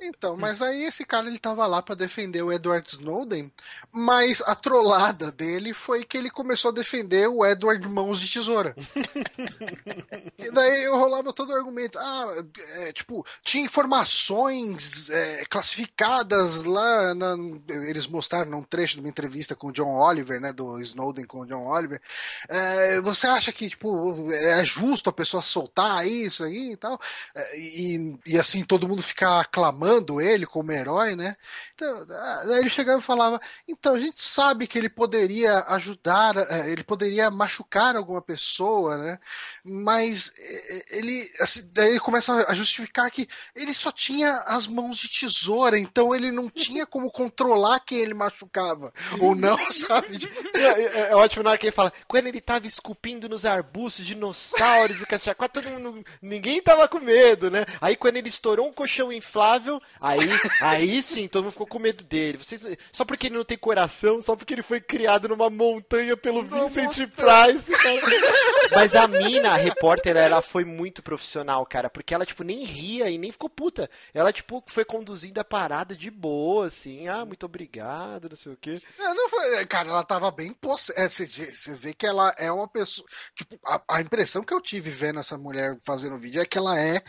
S1: Então, mas aí esse cara ele tava lá para defender o Edward Snowden, mas a trollada dele foi que ele começou a defender o Edward Mãos de Tesoura. e daí eu rolava todo o argumento. Ah, é, tipo, tinha informações é, classificadas lá na, eles mostraram num trecho de uma entrevista com o John Oliver, né, do Snowden com o John Oliver. É, você acha que tipo é justo a pessoa soltar isso aí e tal? É, e, e assim todo mundo ficar aclamando ele como herói, né? Então, aí ele chegava e falava: então a gente sabe que ele poderia ajudar, é, ele poderia machucar alguma pessoa, né? Mas é, ele, assim, daí ele começa a justificar que ele só tinha as mãos de tesoura, então ele não tinha como controlar quem ele machucava ou não, sabe?
S2: É, é, é, ótimo na hora que ele fala, quando ele tava esculpindo nos arbustos, dinossauros e cacete, todo mundo, ninguém tava com medo, né? Aí quando ele estourou um colchão inflável, aí, aí sim, todo mundo ficou com medo dele. Vocês, só porque ele não tem coração, só porque ele foi criado numa montanha pelo Vincent Price. Mas a mina, a repórter, ela foi muito profissional, cara, porque ela, tipo, nem ria e nem ficou puta. Ela, tipo, foi conduzindo a parada de boa, assim, ah, muito obrigado, não sei o quê.
S1: Não, não foi, cara, ela tava bem possessa. É, você vê que ela é uma pessoa. Tipo, a, a, impressão que eu tive vendo essa mulher fazendo vídeo é que ela é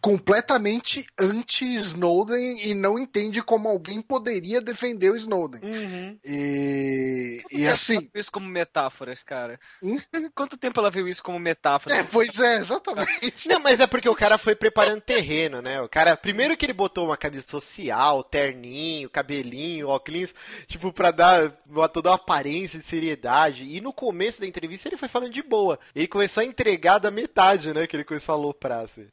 S1: completamente anti-Snowden e não entende como alguém poderia defender o Snowden. Uhum. E, e assim.
S3: isso como metáforas, cara. Hum? Quanto tempo ela viu isso como metáfora?
S1: É, pois é, exatamente.
S2: Não, mas é porque o cara foi preparando terreno, né? O cara, primeiro que ele botou uma camisa social, terninho, cabelinho, óculos, tipo, pra dar uma, toda uma aparência de seriedade. E no começo da entrevista ele foi falando de boa. Ele começou a entregar da metade, né? Que ele começou a aloprar, assim.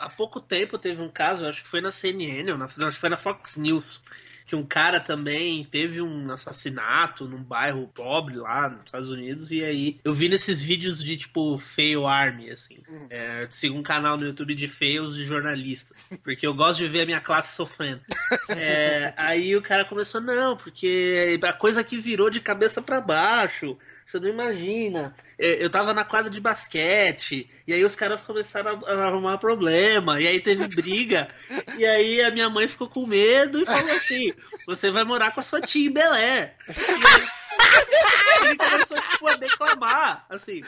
S4: Há pouco tempo teve um caso, acho que foi na CNN, ou na, não, acho que foi na Fox News que um cara também teve um assassinato num bairro pobre lá nos Estados Unidos, e aí eu vi nesses vídeos de tipo Fail Army, assim. Uhum. É, sigo um canal no YouTube de fails de jornalista, porque eu gosto de ver a minha classe sofrendo. É, aí o cara começou, não, porque a coisa que virou de cabeça para baixo. Você não imagina. É, eu tava na quadra de basquete, e aí os caras começaram a arrumar problema, e aí teve briga, e aí a minha mãe ficou com medo e falou assim: você vai morar com a sua tia em Belé. Ele começou, tipo, a declamar, assim.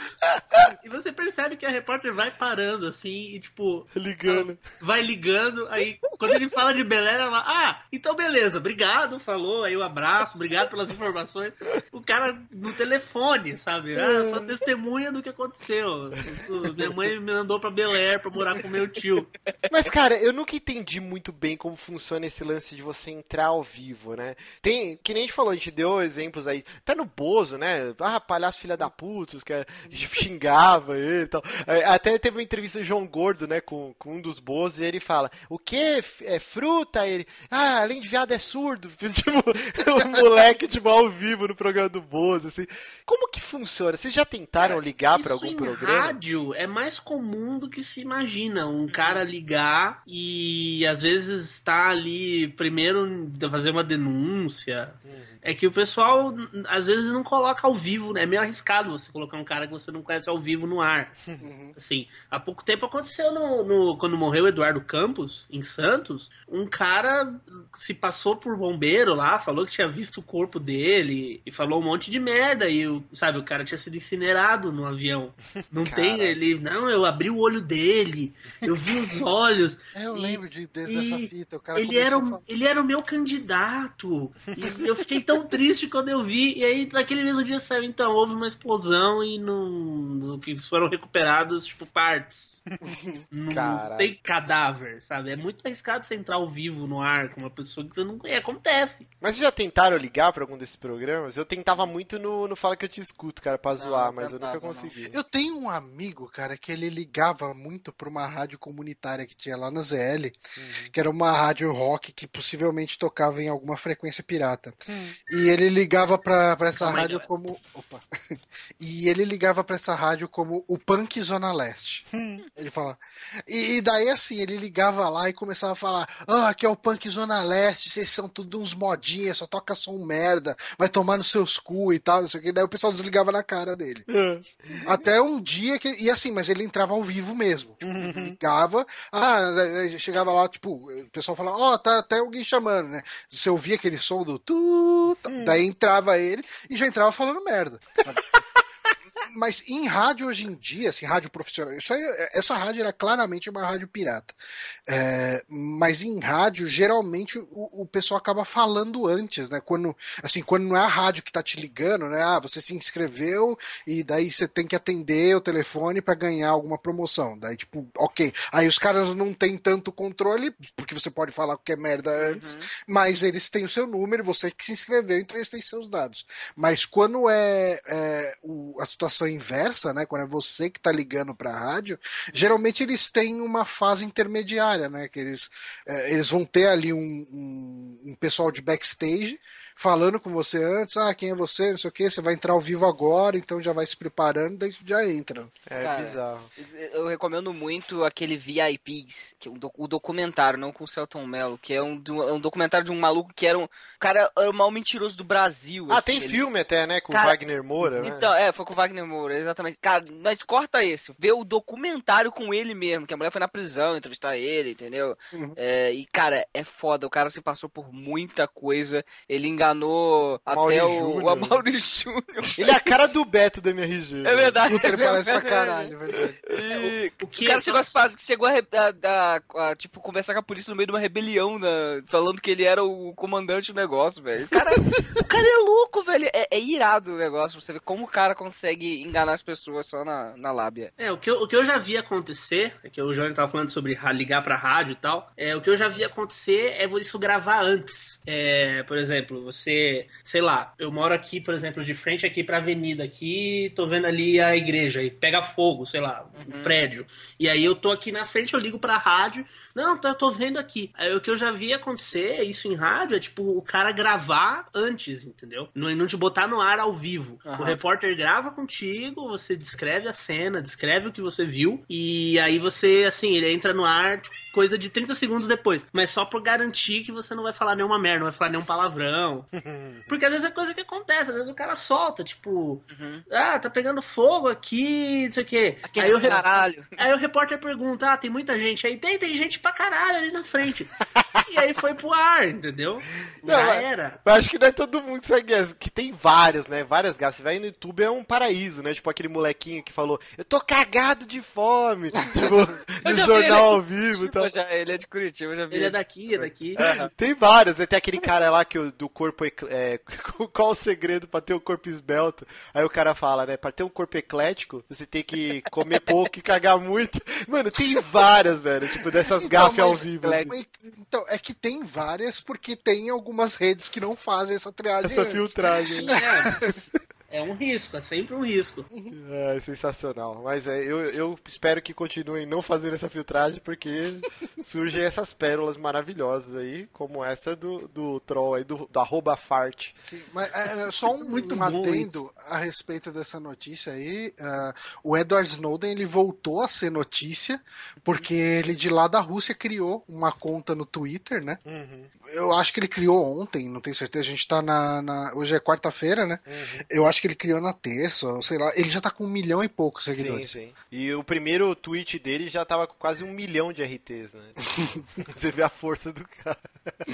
S4: E você percebe que a repórter vai parando, assim, e, tipo...
S2: Ligando.
S4: Vai ligando, aí, quando ele fala de Belé, ela fala, ah, então beleza, obrigado, falou, aí o um abraço, obrigado pelas informações. O cara no telefone, sabe? Ah, só testemunha do que aconteceu. Minha mãe me mandou pra Belé pra morar com meu tio.
S2: Mas, cara, eu nunca entendi muito bem como funciona esse lance de você entrar ao vivo, né? Tem, que nem a gente falou, a gente deu exemplos aí, até no Bozo, né? Ah, palhaço filha da puta, que xingava ele e tal. É, até teve uma entrevista do João Gordo, né, com, com um dos Bozos, e ele fala, o que é fruta? Ele, ah, além de viado é surdo. Tipo, um moleque, tipo, ao vivo no programa do Bozo, assim. Como que funciona? Vocês já tentaram ligar para algum
S4: em
S2: programa?
S4: rádio é mais comum do que se imagina. Um cara ligar e às vezes está ali primeiro fazer uma denúncia. Uhum é que o pessoal às vezes não coloca ao vivo, né? É meio arriscado você colocar um cara que você não conhece ao vivo no ar. Uhum. Assim, há pouco tempo aconteceu no, no, quando morreu o Eduardo Campos, em Santos, um cara se passou por bombeiro lá, falou que tinha visto o corpo dele e falou um monte de merda. E, sabe, o cara tinha sido incinerado no avião. Não cara. tem ele. Não, eu abri o olho dele, eu vi os olhos.
S1: É, eu e, lembro de, de, dessa fita. O cara
S4: ele, era o, ele era o meu candidato. Eu fiquei tão tão triste quando eu vi. E aí, naquele mesmo dia saiu, então, houve uma explosão e no, no que foram recuperados, tipo, partes. não Caraca. tem cadáver, sabe? É muito arriscado você entrar ao vivo no ar com uma pessoa que você não conhece. Acontece.
S2: Mas vocês já tentaram ligar pra algum desses programas? Eu tentava muito no, no Fala Que Eu Te Escuto, cara, pra zoar, mas eu nunca consegui.
S1: Eu tenho um amigo, cara, que ele ligava muito pra uma rádio comunitária que tinha lá na ZL, uhum. que era uma rádio rock que possivelmente tocava em alguma frequência pirata. Uhum. E ele ligava pra, pra essa rádio como. Opa! e ele ligava pra essa rádio como o Punk Zona Leste. Hum. ele fala. E, e, daí, assim, ele ligava lá e começava a falar: Ah, aqui é o Punk Zona Leste, vocês são tudo uns modinhas, só toca som merda, vai tomar nos seus cu e tal, não sei o que. Daí o pessoal desligava na cara dele. É. Até um dia que. E assim, mas ele entrava ao vivo mesmo. Tipo, uhum. ligava, ah, chegava lá, tipo, o pessoal falava: Ó, oh, tá até alguém chamando, né? Você ouvia aquele som do tu. Daí entrava ele e já entrava falando merda. mas em rádio hoje em dia, assim, rádio profissional, isso aí, essa rádio era claramente uma rádio pirata. É, mas em rádio, geralmente o, o, pessoal acaba falando antes, né? Quando, assim, quando não é a rádio que tá te ligando, né? Ah, você se inscreveu e daí você tem que atender o telefone para ganhar alguma promoção. Daí, tipo, ok. Aí os caras não têm tanto controle, porque você pode falar qualquer merda antes, uhum. mas eles têm o seu número, você que se inscreveu, então eles têm seus dados. Mas quando é, é o, a situação inversa, né? Quando é você que tá ligando pra rádio, geralmente eles têm uma fase intermediária, né? Que eles, é, eles vão ter ali um, um, um pessoal de backstage falando com você antes, ah, quem é você, não sei o que, você vai entrar ao vivo agora, então já vai se preparando, daí já entra.
S2: É Cara, bizarro.
S3: Eu recomendo muito aquele VIPs, que é o documentário, não com o Celton Mello, que é um, é um documentário de um maluco que era um cara era o maior mentiroso do Brasil.
S2: Ah, assim, tem eles... filme até, né, com o Wagner Moura,
S3: né? Então, é, foi com o Wagner Moura, exatamente. Cara, nós corta esse, vê o documentário com ele mesmo, que a mulher foi na prisão entrevistar ele, entendeu? Uhum. É, e, cara, é foda, o cara se passou por muita coisa, ele enganou até o, o Amaury Júnior.
S2: Ele é a cara do Beto da MRG.
S3: É verdade.
S1: Puta, ele parece pra caralho, é verdade.
S3: E, o, o, que o cara chegou, a, chegou a, a, a, tipo, conversar com a polícia no meio de uma rebelião, né, falando que ele era o comandante do negócio, velho. O cara, o cara é louco, velho. É, é, irado o negócio, você vê como o cara consegue enganar as pessoas só na, na lábia.
S4: É, o que, eu, o que eu já vi acontecer, é que o Johnny tava falando sobre ligar pra rádio e tal, é, o que eu já vi acontecer é isso gravar antes. É, por exemplo, você sei lá, eu moro aqui, por exemplo, de frente aqui pra avenida aqui, tô vendo ali a igreja e pega fogo, sei lá, uhum. um prédio. E aí eu tô aqui na frente, eu ligo pra rádio, não, tô, eu tô vendo aqui. Aí o que eu já vi acontecer, isso em rádio, é tipo o cara gravar antes, entendeu? Não, não te botar no ar ao vivo. Uhum. O repórter grava contigo, você descreve a cena, descreve o que você viu, e aí você, assim, ele entra no ar, tipo, coisa de 30 segundos depois. Mas só por garantir que você não vai falar nenhuma merda, não vai falar nenhum palavrão. Porque às vezes é coisa que acontece, às vezes o cara solta, tipo, uhum. ah, tá pegando fogo aqui, não sei o quê.
S3: Aqui aí, o caralho.
S4: aí o repórter pergunta, ah, tem muita gente aí? Tem, tem gente pra caralho ali na frente. e aí foi pro ar, entendeu?
S2: Não, Já era. Eu acho que não é todo mundo que segue que tem várias, né? Várias gatas. Você vai no YouTube, é um paraíso, né? Tipo aquele molequinho que falou, eu tô cagado de fome. tipo, no jornal ao vivo e tal
S3: já, ele é de Curitiba, eu já vi.
S4: Ele é daqui, é daqui.
S2: Tem vários, tem aquele cara lá que o, do corpo. É, qual o segredo pra ter um corpo esbelto? Aí o cara fala, né? Pra ter um corpo eclético, você tem que comer pouco e cagar muito. Mano, tem várias, velho, tipo, dessas então, gafas ao vivo.
S1: Assim. Então, é que tem várias porque tem algumas redes que não fazem essa triagem.
S2: Essa antes. filtragem.
S4: É. É um risco, é sempre um risco.
S2: É, sensacional. Mas é, eu, eu espero que continuem não fazendo essa filtragem, porque surgem essas pérolas maravilhosas aí, como essa do, do troll aí, do, do arroba fart.
S1: Sim, mas é, é só um, Muito um adendo a respeito dessa notícia aí. Uh, o Edward Snowden ele voltou a ser notícia, porque ele de lá da Rússia criou uma conta no Twitter, né? Uhum. Eu acho que ele criou ontem, não tenho certeza. A gente tá na. na hoje é quarta-feira, né? Uhum. Eu acho acho que ele criou na terça, sei lá. Ele já tá com um milhão e poucos seguidores.
S2: Sim, sim. E o primeiro tweet dele já tava com quase um milhão de RTs, né? Você vê a força do cara.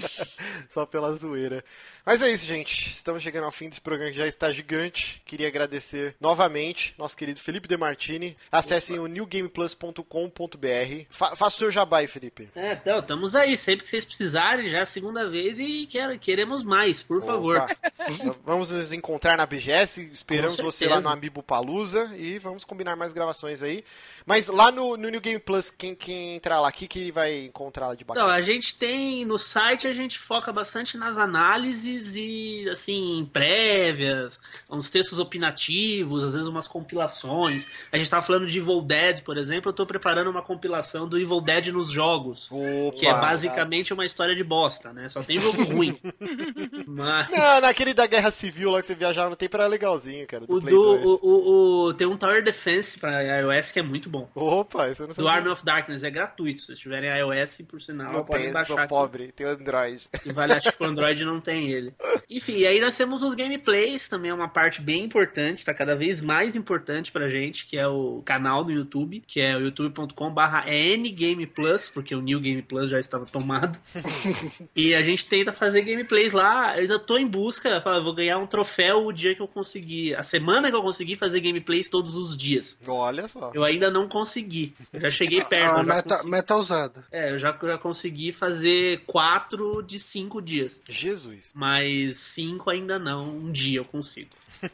S2: Só pela zoeira. Mas é isso, gente. Estamos chegando ao fim desse programa que já está gigante. Queria agradecer novamente nosso querido Felipe Demartini. Acessem Opa. o newgameplus.com.br. Fa faça o seu jabá aí, Felipe.
S4: É, então, estamos aí. Sempre que vocês precisarem, já é a segunda vez e quer, queremos mais, por Opa. favor.
S2: Vamos nos encontrar na BGS. Esperamos você lá no Amiibo Palusa e vamos combinar mais gravações aí. Mas lá no, no New Game Plus, quem, quem entrar lá, o que, ele vai encontrar lá de bacana?
S4: Então, a gente tem no site, a gente foca bastante nas análises e, assim, prévias, uns textos opinativos, às vezes umas compilações. A gente tava falando de Evil Dead, por exemplo, eu tô preparando uma compilação do Evil Dead nos jogos. Opa, que é basicamente cara. uma história de bosta, né? Só tem jogo ruim.
S2: Mas... Não, naquele da Guerra Civil lá que você viajava no tempo era legalzinho, cara.
S4: Do o, do, o, o, o, tem um Tower Defense pra iOS que é muito bom.
S2: Opa, isso eu não
S4: sabia. Do Army of Darkness, é gratuito. Se vocês tiverem iOS, por sinal,
S2: Não
S4: pode
S2: tem,
S4: baixar.
S2: sou pobre, tenho Android.
S4: E vale, acho que o Android não tem ele. Enfim, e aí nós temos os gameplays, também é uma parte bem importante, tá cada vez mais importante pra gente, que é o canal do YouTube, que é o youtube.com/barra ngameplus, porque o New Game Plus já estava tomado. e a gente tenta fazer gameplays lá. Eu ainda tô em busca, vou ganhar um troféu o dia que eu conseguir, a semana que eu conseguir fazer gameplays todos os dias.
S2: Olha só.
S4: Eu ainda não consegui. Eu já cheguei perto.
S1: A
S4: eu já
S1: meta,
S4: consegui-
S1: meta usada.
S4: É, eu já, já consegui fazer quatro de cinco dias.
S2: Jesus.
S4: Mas cinco ainda não. Um dia eu consigo.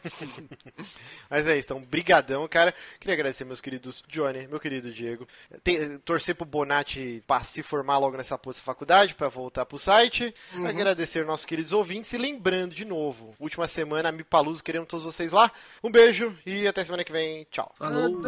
S2: Mas é isso, então, brigadão, cara. Queria agradecer meus queridos Johnny, meu querido Diego. Tem- torcer pro Bonatti pra se formar logo nessa poça faculdade, pra voltar pro site. Agradecer nossos queridos ouvintes e lembrando de novo, última semana, Mi Paluso, queremos todos vocês lá. Um beijo e até semana que vem. Tchau.
S4: Falou.